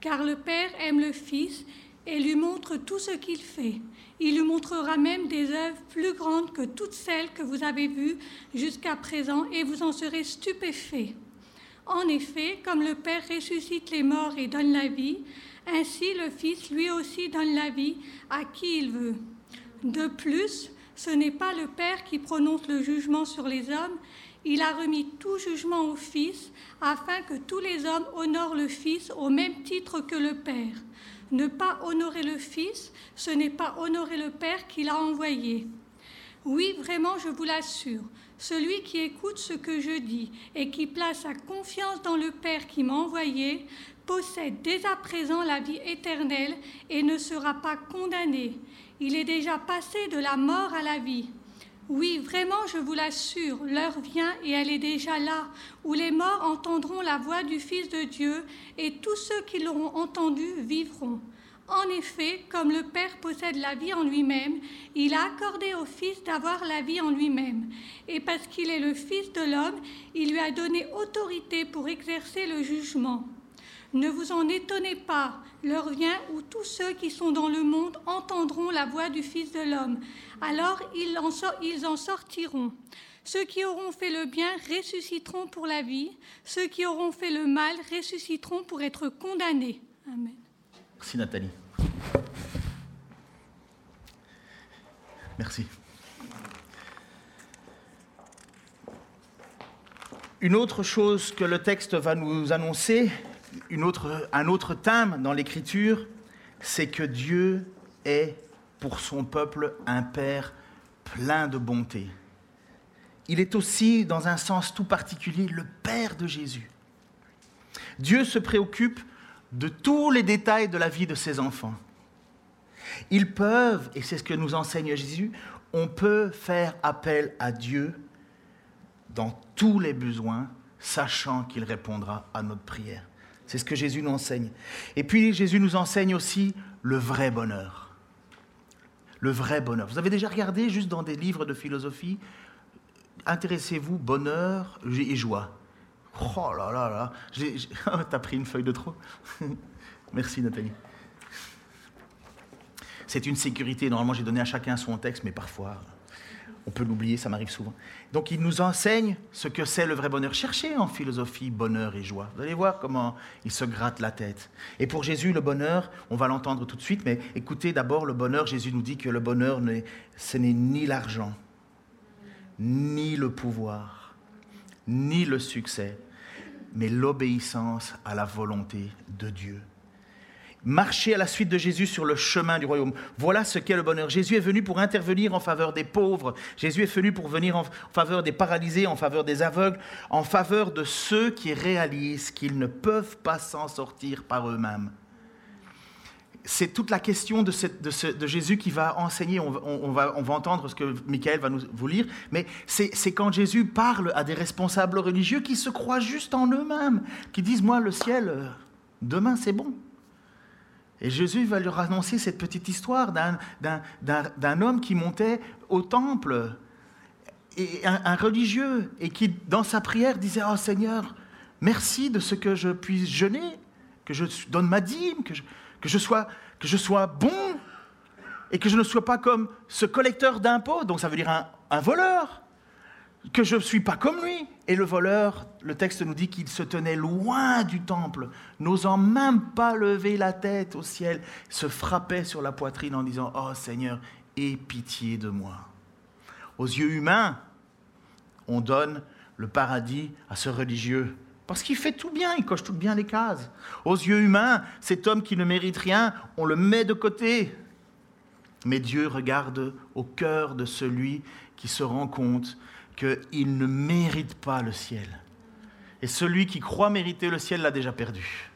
car le Père aime le Fils et lui montre tout ce qu'il fait. Il lui montrera même des œuvres plus grandes que toutes celles que vous avez vues jusqu'à présent, et vous en serez stupéfaits. En effet, comme le Père ressuscite les morts et donne la vie, ainsi le Fils lui aussi donne la vie à qui il veut. De plus, ce n'est pas le Père qui prononce le jugement sur les hommes, il a remis tout jugement au Fils, afin que tous les hommes honorent le Fils au même titre que le Père. Ne pas honorer le Fils, ce n'est pas honorer le Père qui l'a envoyé. Oui, vraiment, je vous l'assure, celui qui écoute ce que je dis et qui place sa confiance dans le Père qui m'a envoyé possède dès à présent la vie éternelle et ne sera pas condamné. Il est déjà passé de la mort à la vie. Oui, vraiment, je vous l'assure, l'heure vient et elle est déjà là, où les morts entendront la voix du Fils de Dieu et tous ceux qui l'auront entendu vivront. En effet, comme le Père possède la vie en lui-même, il a accordé au Fils d'avoir la vie en lui-même. Et parce qu'il est le Fils de l'homme, il lui a donné autorité pour exercer le jugement. Ne vous en étonnez pas, l'heure vient où tous ceux qui sont dans le monde entendront la voix du Fils de l'homme. Alors ils en, ils en sortiront. Ceux qui auront fait le bien ressusciteront pour la vie, ceux qui auront fait le mal ressusciteront pour être condamnés. Amen. Merci Nathalie. Merci. Une autre chose que le texte va nous annoncer, un autre thème dans l'Écriture, c'est que Dieu est pour son peuple un Père plein de bonté. Il est aussi, dans un sens tout particulier, le Père de Jésus. Dieu se préoccupe de tous les détails de la vie de ses enfants. Ils peuvent, et c'est ce que nous enseigne Jésus, on peut faire appel à Dieu dans tous les besoins, sachant qu'il répondra à notre prière. C'est ce que Jésus nous enseigne. Et puis Jésus nous enseigne aussi le vrai bonheur. Le vrai bonheur. Vous avez déjà regardé juste dans des livres de philosophie Intéressez-vous bonheur et joie. Oh là là là. T'as pris une feuille de trop. Merci Nathalie. C'est une sécurité. Normalement, j'ai donné à chacun son texte, mais parfois, on peut l'oublier, ça m'arrive souvent. Donc il nous enseigne ce que c'est le vrai bonheur. Cherchez en philosophie bonheur et joie. Vous allez voir comment il se gratte la tête. Et pour Jésus, le bonheur, on va l'entendre tout de suite, mais écoutez d'abord le bonheur. Jésus nous dit que le bonheur, ce n'est ni l'argent, ni le pouvoir, ni le succès, mais l'obéissance à la volonté de Dieu marcher à la suite de Jésus sur le chemin du royaume. Voilà ce qu'est le bonheur. Jésus est venu pour intervenir en faveur des pauvres. Jésus est venu pour venir en faveur des paralysés, en faveur des aveugles, en faveur de ceux qui réalisent qu'ils ne peuvent pas s'en sortir par eux-mêmes. C'est toute la question de, de, Jésus qui va enseigner. On, va, entendre ce que Michael va nous, vous lire. Mais c'est quand Jésus parle à des responsables religieux qui se croient juste en eux-mêmes, qui disent Moi, le ciel, euh, demain, c'est bon. Et Jésus va leur annoncer cette petite histoire d'un homme qui montait au temple, et un, religieux, et qui, dans sa prière, disait Oh Seigneur, merci de ce que je puisse jeûner, que je donne ma dîme, que je, que je, sois, bon, et que je ne sois pas comme ce collecteur d'impôts, donc ça veut dire un, un voleur, que je ne suis pas comme lui. Et le voleur, le texte nous dit qu'il se tenait loin du temple, n'osant même pas lever la tête au ciel, se frappait sur la poitrine en disant Oh Seigneur, aie pitié de moi. Aux yeux humains, on donne le paradis à ce religieux. Parce qu'il fait tout bien, il coche tout bien les cases. Aux yeux humains, cet homme qui ne mérite rien, on le met de côté. Mais Dieu regarde au cœur de celui qui se rend compte qu'il ne mérite pas le ciel. Et celui qui croit mériter le ciel l'a déjà perdu.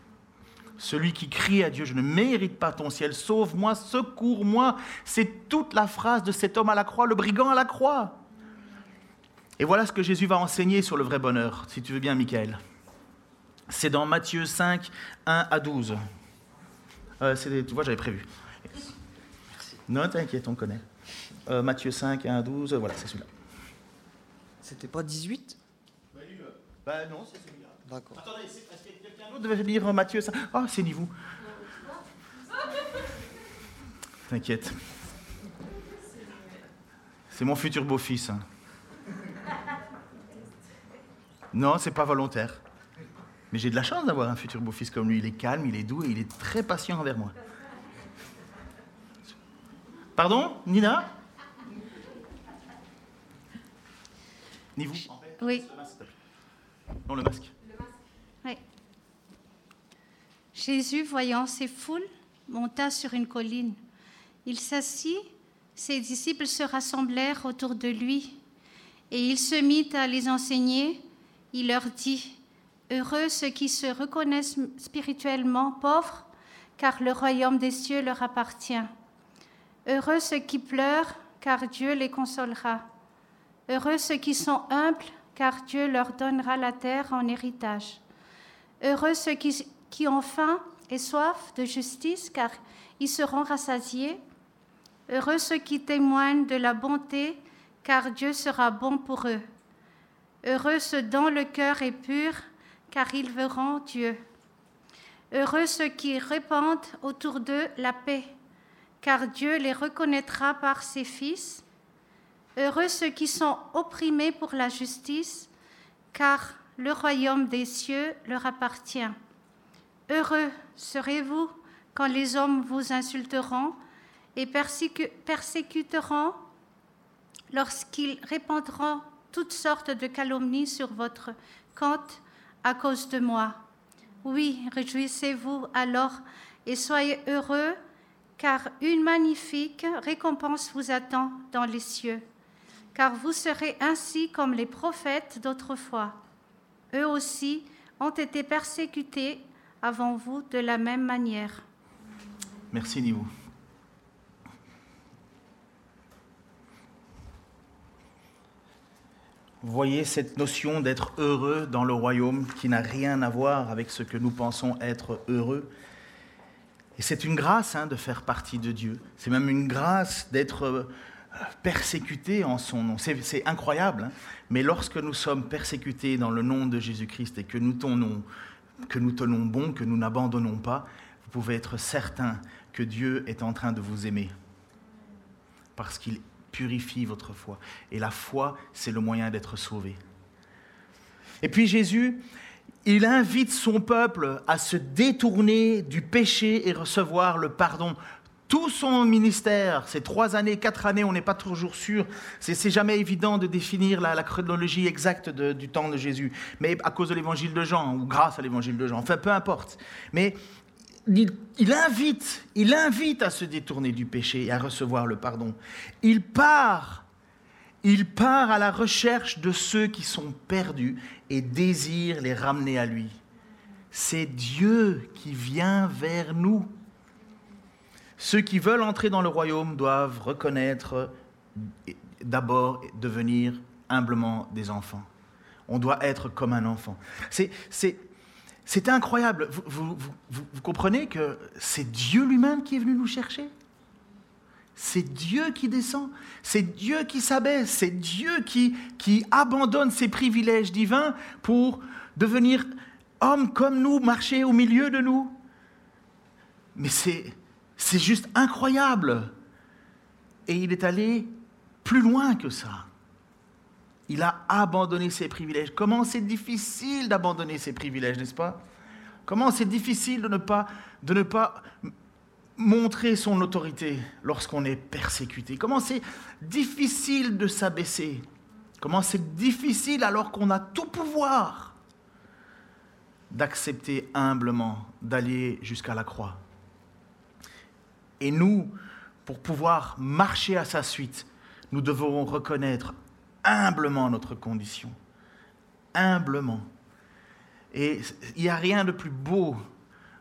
Celui qui crie à Dieu, je ne mérite pas ton ciel, sauve-moi, secours-moi, c'est toute la phrase de cet homme à la croix, le brigand à la croix. Et voilà ce que Jésus va enseigner sur le vrai bonheur, si tu veux bien, Michael. C'est dans Matthieu 5, 1 à 12. Euh, tu vois, j'avais prévu. Non, t'inquiète, on connaît. Euh, Matthieu 5, 1 à 12, voilà, c'est celui-là. C'était pas 18 bah, non, c'est celui-là. D'accord. Attendez, est-ce que quelqu'un d'autre devait lire Matthieu 5 Ah, c'est ni vous. T'inquiète. C'est mon futur beau-fils. Hein. Non, c'est pas volontaire. Mais j'ai de la chance d'avoir un futur beau-fils comme lui. Il est calme, il est doux et il est très patient envers moi. Pardon, Nina? Ni vous Oui. Non, le masque. Oui. Jésus, voyant ces foules, monta sur une colline. Il s'assit, ses disciples se rassemblèrent autour de lui, et il se mit à les enseigner. Il leur dit, Heureux ceux qui se reconnaissent spirituellement pauvres, car le royaume des cieux leur appartient. Heureux ceux qui pleurent, car Dieu les consolera. Heureux ceux qui sont humbles, car Dieu leur donnera la terre en héritage. Heureux ceux qui, ont faim et soif de justice, car ils seront rassasiés. Heureux ceux qui témoignent de la bonté, car Dieu sera bon pour eux. Heureux ceux dont le cœur est pur, car ils verront Dieu. Heureux ceux qui répandent autour d'eux la paix, car Dieu les reconnaîtra par ses fils. Heureux ceux qui sont opprimés pour la justice, car le royaume des cieux leur appartient. Heureux serez-vous quand les hommes vous insulteront et persécuteront lorsqu'ils répandront toutes sortes de calomnies sur votre compte à cause de moi. Oui, réjouissez-vous alors et soyez heureux, car une magnifique récompense vous attend dans les cieux. Car vous serez ainsi comme les prophètes d'autrefois. Eux aussi ont été persécutés avant vous de la même manière. Merci, Niveau. Voyez cette notion d'être heureux dans le royaume qui n'a rien à voir avec ce que nous pensons être heureux. Et c'est une grâce hein, de faire partie de Dieu. C'est même une grâce d'être euh, persécuté en son nom. C'est incroyable. Hein. Mais lorsque nous sommes persécutés dans le nom de Jésus-Christ et que nous tenons, que nous tenons bon, que nous n'abandonnons pas, vous pouvez être certain que Dieu est en train de vous aimer. Parce qu'il purifie votre foi. Et la foi, c'est le moyen d'être sauvé. Et puis Jésus, il invite son peuple à se détourner du péché et recevoir le pardon. Tout son ministère, ces trois années, quatre années, on n'est pas toujours sûr. C'est jamais évident de définir la, chronologie exacte du temps de Jésus. Mais à cause de l'évangile de Jean, ou grâce à l'évangile de Jean, enfin peu importe. Mais il, invite, il invite à se détourner du péché et à recevoir le pardon. Il part, il part à la recherche de ceux qui sont perdus et désire les ramener à lui. C'est Dieu qui vient vers nous. Ceux qui veulent entrer dans le royaume doivent reconnaître d'abord devenir humblement des enfants. On doit être comme un enfant. C'est, c'est incroyable. Vous, comprenez que c'est Dieu lui-même qui est venu nous chercher? C'est Dieu qui descend, c'est Dieu qui s'abaisse, c'est Dieu qui, abandonne ses privilèges divins pour devenir homme comme nous, marcher au milieu de nous. Mais c'est juste incroyable. Et il est allé plus loin que ça. Il a abandonné ses privilèges. Comment c'est difficile d'abandonner ses privilèges, n'est-ce pas? Comment c'est difficile de ne pas, de ne pas montrer son autorité lorsqu'on est persécuté? Comment c'est difficile de s'abaisser? Comment c'est difficile alors qu'on a tout pouvoir d'accepter humblement d'aller jusqu'à la croix? Et nous, pour pouvoir marcher à sa suite, nous devons reconnaître humblement notre condition. Humblement. Et il n'y a rien de plus beau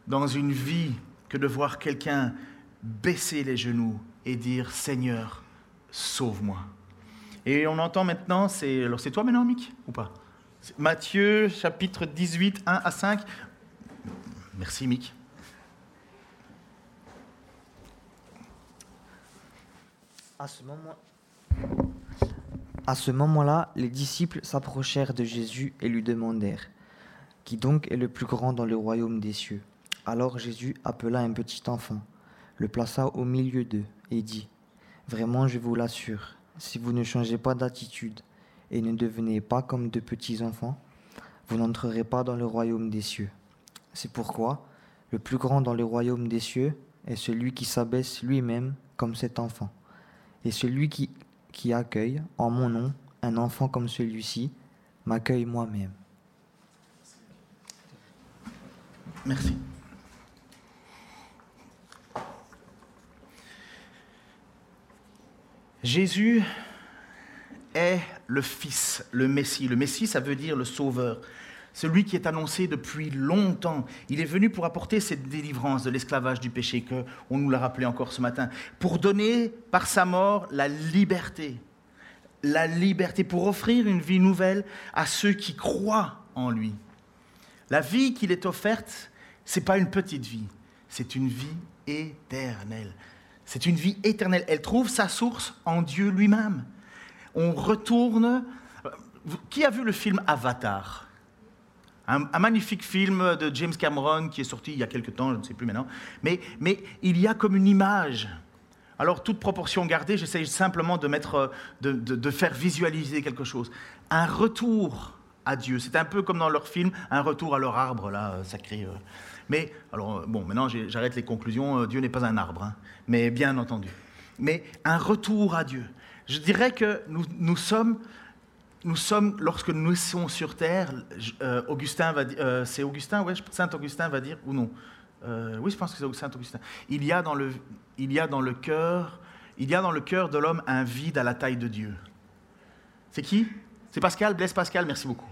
dans une vie que de voir quelqu'un baisser les genoux et dire Seigneur, sauve-moi. Et on entend maintenant, c'est, alors c'est toi maintenant, Mick, ou pas? Matthieu chapitre 18, 1 à 5. Merci, Mick. À ce moment, à ce moment-là, les disciples s'approchèrent de Jésus et lui demandèrent Qui donc est le plus grand dans le royaume des cieux? Alors Jésus appela un petit enfant, le plaça au milieu d'eux et dit Vraiment, je vous l'assure, si vous ne changez pas d'attitude et ne devenez pas comme de petits enfants, vous n'entrerez pas dans le royaume des cieux. C'est pourquoi le plus grand dans le royaume des cieux est celui qui s'abaisse lui-même comme cet enfant et celui qui, qui accueille en mon nom un enfant comme celui-ci m'accueille moi-même. Merci. Jésus est le Fils, le Messie. Le Messie, ça veut dire le Sauveur. Celui qui est annoncé depuis longtemps. Il est venu pour apporter cette délivrance de l'esclavage du péché, que on nous l'a rappelé encore ce matin, pour donner par sa mort la liberté. La liberté, pour offrir une vie nouvelle à ceux qui croient en lui. La vie qu'il est offerte, c'est pas une petite vie, c'est une vie éternelle. C'est une vie éternelle. Elle trouve sa source en Dieu lui-même. On retourne. Qui a vu le film Avatar? Un, magnifique film de James Cameron qui est sorti il y a quelque temps, je ne sais plus maintenant. Mais, il y a comme une image. Alors, toute proportion gardée, j'essaye simplement de, mettre, de, de, faire visualiser quelque chose. Un retour à Dieu. C'est un peu comme dans leur film, un retour à leur arbre, là, sacré. Euh. Mais, alors, bon, maintenant j'arrête les conclusions. Euh, Dieu n'est pas un arbre, hein, mais bien entendu. Mais un retour à Dieu. Je dirais que nous sommes nous sommes, lorsque nous sommes sur terre, euh, Augustin va euh, c'est Augustin, ouais, Saint Augustin va dire, ou non? Euh, Oui, je pense que c'est Saint Augustin. Il y a dans le, cœur, il y a dans le cœur de l'homme un vide à la taille de Dieu. C'est qui? C'est Pascal, Blaise Pascal, merci beaucoup.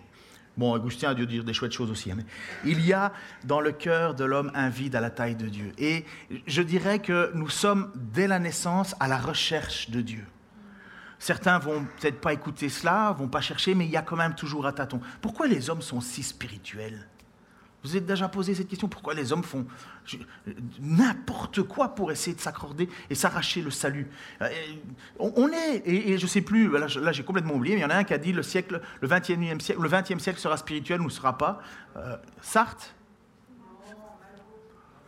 Bon, Augustin a dû dire des chouettes choses aussi. Hein, il y a dans le cœur de l'homme un vide à la taille de Dieu. Et je dirais que nous sommes dès la naissance à la recherche de Dieu. Certains vont peut-être pas écouter cela, vont pas chercher, mais il y a quand même toujours un tâton. Pourquoi les hommes sont si spirituels? Vous êtes déjà posé cette question Pourquoi les hommes font n'importe quoi pour essayer de s'accorder et s'arracher le salut? Euh, On est, et, je ne sais plus, là, j'ai complètement oublié, mais il y en a un qui a dit le le 20e siècle, le 20e siècle sera spirituel ou ne sera pas. Euh, Sartre?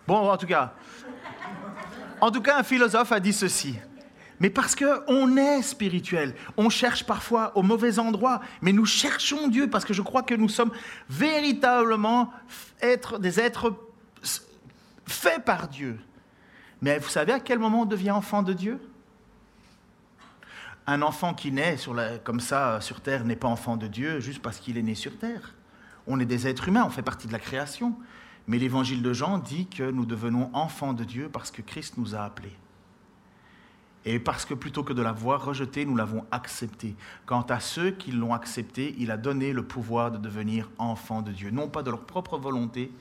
Bon, en tout cas, en tout cas, un philosophe a dit ceci mais parce qu'on est spirituel. On cherche parfois au mauvais endroit, mais nous cherchons Dieu parce que je crois que nous sommes véritablement des êtres faits par Dieu. Mais vous savez à quel moment on devient enfant de Dieu? Un enfant qui naît comme ça sur Terre n'est pas enfant de Dieu juste parce qu'il est né sur Terre. On est des êtres humains, on fait partie de la création. Mais l'évangile de Jean dit que nous devenons enfants de Dieu parce que Christ nous a appelés. Et parce que plutôt que de l'avoir rejeté, nous l'avons accepté. Quant à ceux qui l'ont accepté, il a donné le pouvoir de devenir enfants de Dieu. Non pas de leur propre volonté,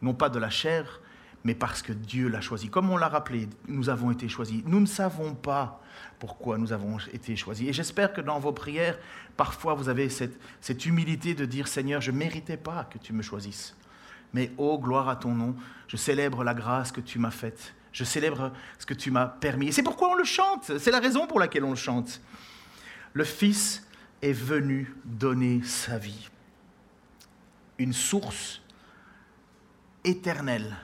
non pas de la chair, mais parce que Dieu l'a choisi. Comme on l'a rappelé, nous avons été choisis. Nous ne savons pas pourquoi nous avons été choisis. Et j'espère que dans vos prières, parfois vous avez cette, humilité de dire Seigneur, je ne méritais pas que tu me choisisses. Mais oh, gloire à ton nom, je célèbre la grâce que tu m'as faite je célèbre ce que tu m'as permis. Et c'est pourquoi on le chante. C'est la raison pour laquelle on le chante. Le Fils est venu donner sa vie. Une source éternelle.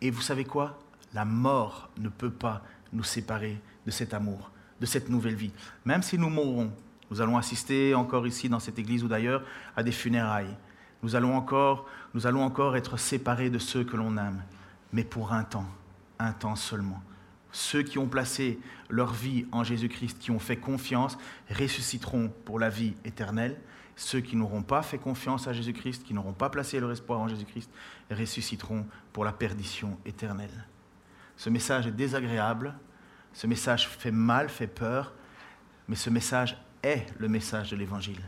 Et vous savez quoi? La mort ne peut pas nous séparer de cet amour, de cette nouvelle vie. Même si nous mourrons, nous allons assister encore ici dans cette église ou d'ailleurs à des funérailles. Nous allons encore, nous allons encore être séparés de ceux que l'on aime, mais pour un temps un temps seulement. Ceux qui ont placé leur vie en Jésus-Christ, qui ont fait confiance, ressusciteront pour la vie éternelle. Ceux qui n'auront pas fait confiance à Jésus-Christ, qui n'auront pas placé leur espoir en Jésus-Christ, ressusciteront pour la perdition éternelle. Ce message est désagréable, ce message fait mal, fait peur, mais ce message est le message de l'Évangile.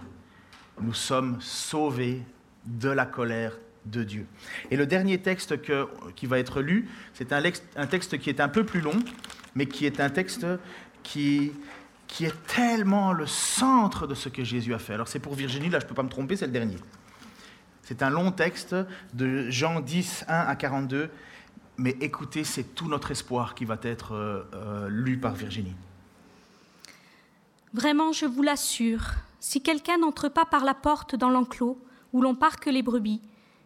Nous sommes sauvés de la colère de Dieu. Et le dernier texte qui va être lu, c'est un, texte qui est un peu plus long, mais qui est un texte qui, qui est tellement le centre de ce que Jésus a fait. Alors c'est pour Virginie, là je ne peux pas me tromper, c'est le dernier. C'est un long texte de Jean 10, 1 à 42, mais écoutez, c'est tout notre espoir qui va être euh, euh, lu par Virginie. Vraiment, je vous l'assure, si quelqu'un n'entre pas par la porte dans l'enclos où l'on parque les brebis,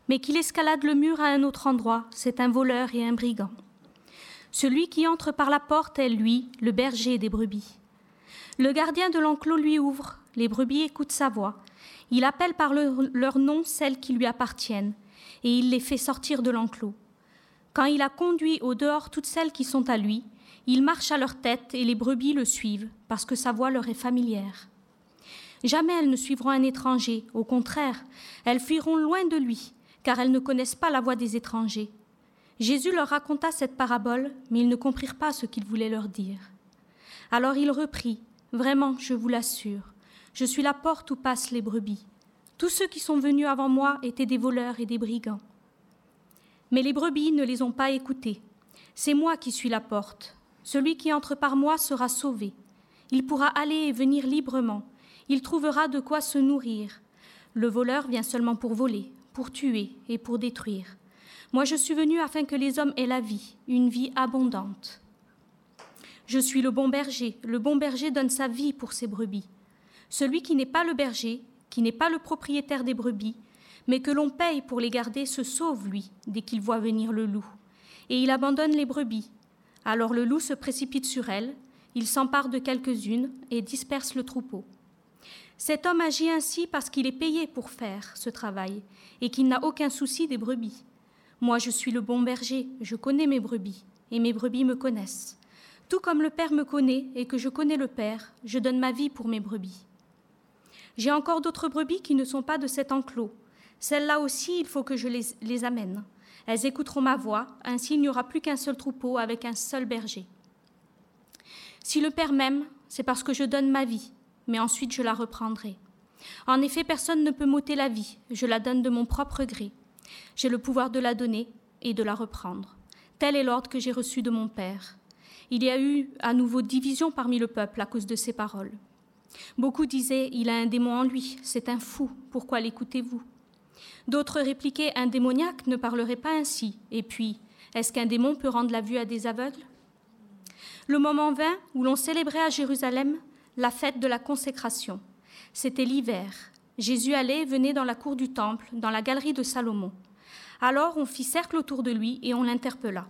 mais qu'il escalade le mur à un autre endroit, c'est un voleur et un brigand. Celui qui entre par la porte est, lui, le berger des brebis. Le gardien de l'enclos lui ouvre, les brebis écoutent sa voix. Il appelle par leur nom celles qui lui appartiennent, et il les fait sortir de l'enclos. Quand il a conduit au dehors toutes celles qui sont à lui, il marche à leur tête et les brebis le suivent, parce que sa voix leur est familière. Jamais elles ne suivront un étranger, au contraire, elles fuiront loin de lui, car elles ne connaissent pas la voix des étrangers. Jésus leur raconta cette parabole, mais ils ne comprirent pas ce qu'il voulait leur dire. Alors il reprit Vraiment, je vous l'assure, je suis la porte où passent les brebis. Tous ceux qui sont venus avant moi étaient des voleurs et des brigands. Mais les brebis ne les ont pas écoutés. C'est moi qui suis la porte. Celui qui entre par moi sera sauvé. Il pourra aller et venir librement. Il trouvera de quoi se nourrir. Le voleur vient seulement pour voler, pour tuer et pour détruire. Moi je suis venu afin que les hommes aient la vie, une vie abondante. Je suis le bon berger. Le bon berger donne sa vie pour ses brebis. Celui qui n'est pas le berger, qui n'est pas le propriétaire des brebis, mais que l'on paye pour les garder, se sauve, lui, dès qu'il voit venir le loup. Et il abandonne les brebis. Alors le loup se précipite sur elles, il s'empare de quelques-unes et disperse le troupeau. Cet homme agit ainsi parce qu'il est payé pour faire ce travail et qu'il n'a aucun souci des brebis. Moi je suis le bon berger, je connais mes brebis, et mes brebis me connaissent. Tout comme le Père me connaît et que je connais le Père, je donne ma vie pour mes brebis. J'ai encore d'autres brebis qui ne sont pas de cet enclos. Celles-là aussi, il faut que je les, les amène. Elles écouteront ma voix, ainsi il n'y aura plus qu'un seul troupeau avec un seul berger. Si le Père m'aime, c'est parce que je donne ma vie, mais ensuite je la reprendrai. En effet, personne ne peut m'ôter la vie, je la donne de mon propre gré. J'ai le pouvoir de la donner et de la reprendre. Tel est l'ordre que j'ai reçu de mon Père. Il y a eu à nouveau division parmi le peuple à cause de ces paroles. Beaucoup disaient Il a un démon en lui, c'est un fou, pourquoi l'écoutez-vous? D'autres répliquaient Un démoniaque ne parlerait pas ainsi. Et puis, est-ce qu'un démon peut rendre la vue à des aveugles? Le moment vint où l'on célébrait à Jérusalem la fête de la consécration. C'était l'hiver. Jésus allait et venait dans la cour du temple, dans la galerie de Salomon. Alors on fit cercle autour de lui et on l'interpella.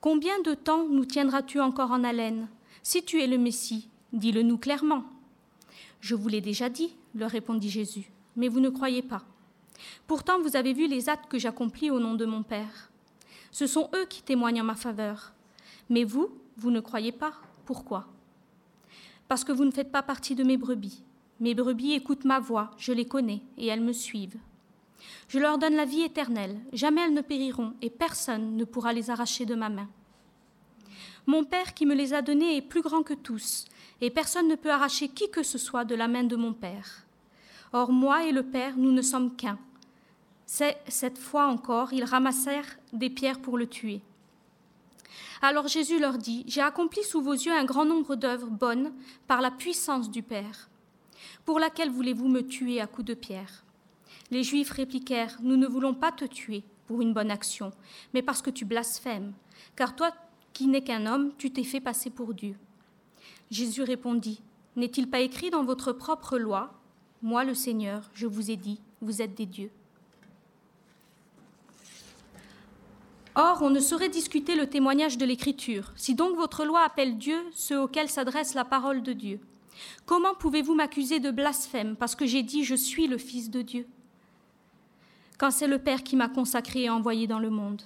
Combien de temps nous tiendras-tu encore en haleine Si tu es le Messie, dis-le nous clairement. Je vous l'ai déjà dit, leur répondit Jésus, mais vous ne croyez pas. Pourtant vous avez vu les actes que j'accomplis au nom de mon Père. Ce sont eux qui témoignent en ma faveur. Mais vous, vous ne croyez pas. Pourquoi? Parce que vous ne faites pas partie de mes brebis. Mes brebis écoutent ma voix, je les connais, et elles me suivent. Je leur donne la vie éternelle, jamais elles ne périront, et personne ne pourra les arracher de ma main. Mon Père qui me les a donnés est plus grand que tous, et personne ne peut arracher qui que ce soit de la main de mon Père. Or moi et le Père, nous ne sommes qu'un. Cette fois encore, ils ramassèrent des pierres pour le tuer. Alors Jésus leur dit, J'ai accompli sous vos yeux un grand nombre d'œuvres bonnes par la puissance du Père. Pour laquelle voulez-vous me tuer à coups de pierre? Les Juifs répliquèrent, Nous ne voulons pas te tuer pour une bonne action, mais parce que tu blasphèmes, car toi qui n'es qu'un homme, tu t'es fait passer pour Dieu. Jésus répondit, N'est-il pas écrit dans votre propre loi Moi, le Seigneur, je vous ai dit, vous êtes des dieux. Or, on ne saurait discuter le témoignage de l'Écriture. Si donc votre loi appelle Dieu ceux auxquels s'adresse la parole de Dieu, comment pouvez-vous m'accuser de blasphème parce que j'ai dit je suis le Fils de Dieu? Quand c'est le Père qui m'a consacré et envoyé dans le monde.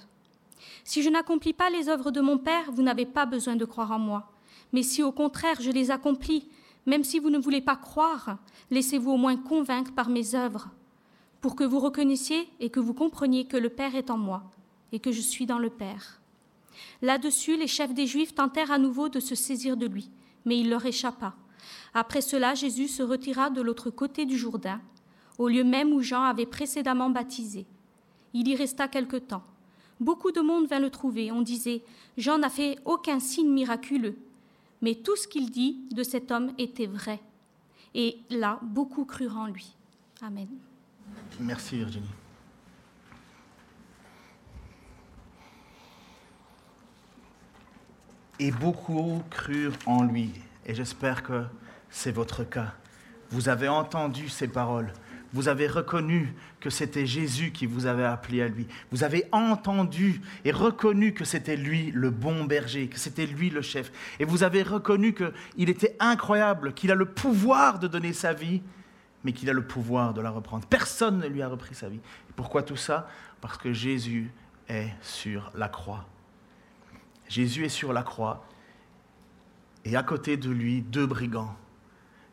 Si je n'accomplis pas les œuvres de mon Père, vous n'avez pas besoin de croire en moi. Mais si au contraire je les accomplis, même si vous ne voulez pas croire, laissez-vous au moins convaincre par mes œuvres, pour que vous reconnaissiez et que vous compreniez que le Père est en moi et que je suis dans le Père. Là-dessus, les chefs des Juifs tentèrent à nouveau de se saisir de lui, mais il leur échappa. Après cela, Jésus se retira de l'autre côté du Jourdain, au lieu même où Jean avait précédemment baptisé. Il y resta quelque temps. Beaucoup de monde vint le trouver. On disait Jean n'a fait aucun signe miraculeux. Mais tout ce qu'il dit de cet homme était vrai. Et là, beaucoup crurent en lui. Amen. Merci Virginie. Et beaucoup crurent en lui. Et j'espère que c'est votre cas. Vous avez entendu ces paroles. Vous avez reconnu que c'était Jésus qui vous avait appelé à lui. Vous avez entendu et reconnu que c'était lui le bon berger, que c'était lui le chef. Et vous avez reconnu qu'il était incroyable, qu'il a le pouvoir de donner sa vie, mais qu'il a le pouvoir de la reprendre. Personne ne lui a repris sa vie. pourquoi tout ça? Parce que Jésus est sur la croix. Jésus est sur la croix et à côté de lui, deux brigands.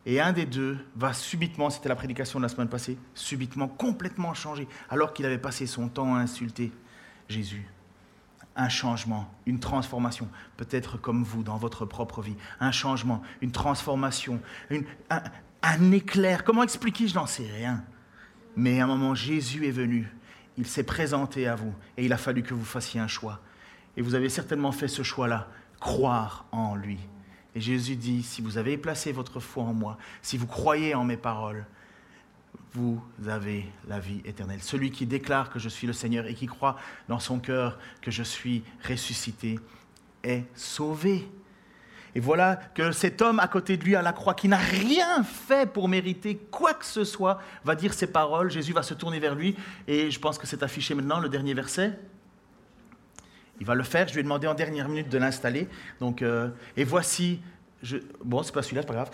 Et un des deux va subitement, c'était la prédication de la semaine passée, subitement complètement changer, alors qu'il avait passé son temps à insulter Jésus. Un changement, une transformation, peut-être comme vous dans votre propre vie. Un changement, une transformation, un, un éclair. Comment expliquer? Je n'en sais rien. Mais à un moment, Jésus est venu, il s'est présenté à vous, et il a fallu que vous fassiez un choix. Et vous avez certainement fait ce choix-là, croire en lui. Et Jésus dit, si vous avez placé votre foi en moi, si vous croyez en mes paroles, vous avez la vie éternelle. Celui qui déclare que je suis le Seigneur et qui croit dans son cœur que je suis ressuscité est sauvé. Et voilà que cet homme à côté de lui à la croix, qui n'a rien fait pour mériter quoi que ce soit, va dire ces paroles. Jésus va se tourner vers lui. Et je pense que c'est affiché maintenant, le dernier verset. Il va le faire. Je lui ai demandé en dernière minute de l'installer. Donc, euh, et voici, je, bon, c'est pas celui-là, c'est pas grave.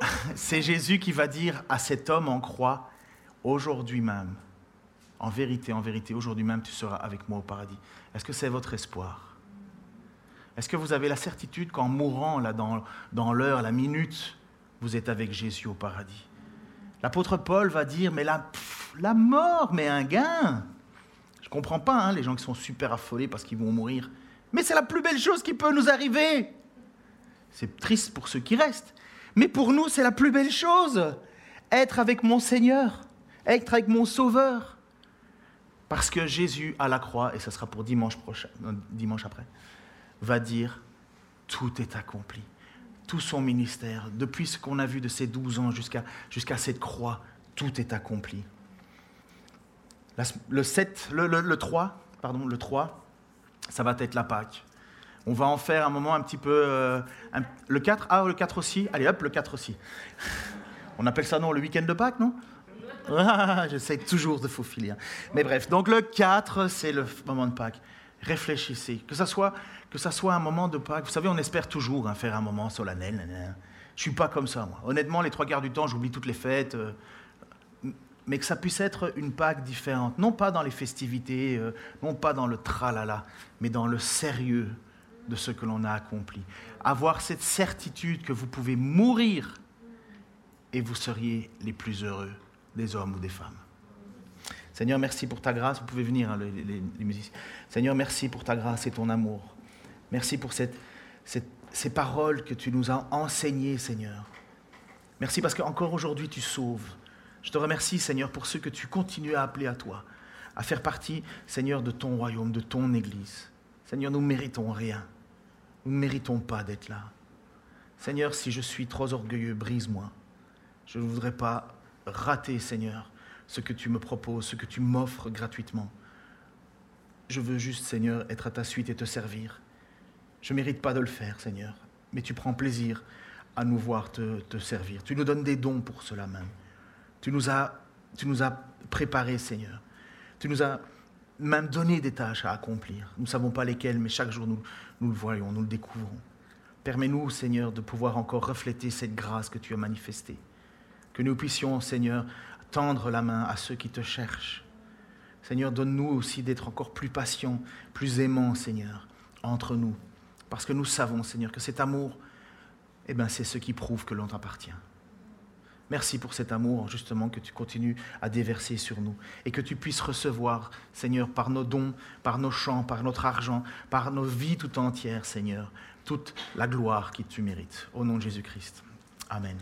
c'est Jésus qui va dire à cet homme en croix, aujourd'hui même, en vérité, en vérité, aujourd'hui même, tu seras avec moi au paradis. Est-ce que c'est votre espoir? Est-ce que vous avez la certitude qu'en mourant, là, dans, dans l'heure, la minute, vous êtes avec Jésus au paradis? L'apôtre Paul va dire, mais la, la mort, mais un gain comprends pas hein, les gens qui sont super affolés parce qu'ils vont mourir. Mais c'est la plus belle chose qui peut nous arriver. C'est triste pour ceux qui restent. Mais pour nous, c'est la plus belle chose. Être avec mon Seigneur, être avec mon Sauveur. Parce que Jésus à la croix, et ce sera pour dimanche, prochain, dimanche après, va dire, tout est accompli. Tout son ministère, depuis ce qu'on a vu de ces douze ans jusqu'à jusqu'à cette croix, tout est accompli le 7, le, 3, pardon, le 3, ça va être la Pâque. On va en faire un moment un petit peu... Euh, le 4, ah, le 4 aussi. Allez, hop, le 4 aussi. On appelle ça, non, le week-end de Pâques, non? J'essaie toujours de faufiler. Hein. Mais bref, donc le 4, c'est le moment de Pâques. Réfléchissez. Que ça, soit, que ça soit un moment de Pâques. Vous savez, on espère toujours hein, faire un moment solennel. Je suis pas comme ça, moi. Honnêtement, les trois quarts du temps, j'oublie toutes les fêtes. Euh, mais que ça puisse être une Pâque différente, non pas dans les festivités, euh, non pas dans le tralala, mais dans le sérieux de ce que l'on a accompli. Avoir cette certitude que vous pouvez mourir et vous seriez les plus heureux des hommes ou des femmes. Seigneur, merci pour ta grâce. Vous pouvez venir, hein, les, musiciens. Seigneur, merci pour ta grâce et ton amour. Merci pour ces paroles que tu nous as enseignées, Seigneur. Merci parce qu'encore aujourd'hui, tu sauves. Je te remercie, Seigneur, pour ceux que tu continues à appeler à toi, à faire partie, Seigneur, de ton royaume, de ton Église. Seigneur, nous ne méritons rien. Nous ne méritons pas d'être là. Seigneur, si je suis trop orgueilleux, brise-moi. Je ne voudrais pas rater, Seigneur, ce que tu me proposes, ce que tu m'offres gratuitement. Je veux juste, Seigneur, être à ta suite et te servir. Je ne mérite pas de le faire, Seigneur, mais tu prends plaisir à nous voir te, te servir. Tu nous donnes des dons pour cela même. Tu nous as, préparés, Seigneur. Tu nous as même donné des tâches à accomplir. Nous ne savons pas lesquelles, mais chaque jour nous, nous le voyons, nous le découvrons. Permets-nous, Seigneur, de pouvoir encore refléter cette grâce que tu as manifestée. Que nous puissions, Seigneur, tendre la main à ceux qui te cherchent. Seigneur, donne-nous aussi d'être encore plus patients, plus aimants, Seigneur, entre nous. Parce que nous savons, Seigneur, que cet amour, eh ben, c'est ce qui prouve que l'on t'appartient. Merci pour cet amour, justement, que tu continues à déverser sur nous et que tu puisses recevoir, Seigneur, par nos dons, par nos chants, par notre argent, par nos vies tout entières, Seigneur, toute la gloire que tu mérites. Au nom de Jésus-Christ. Amen.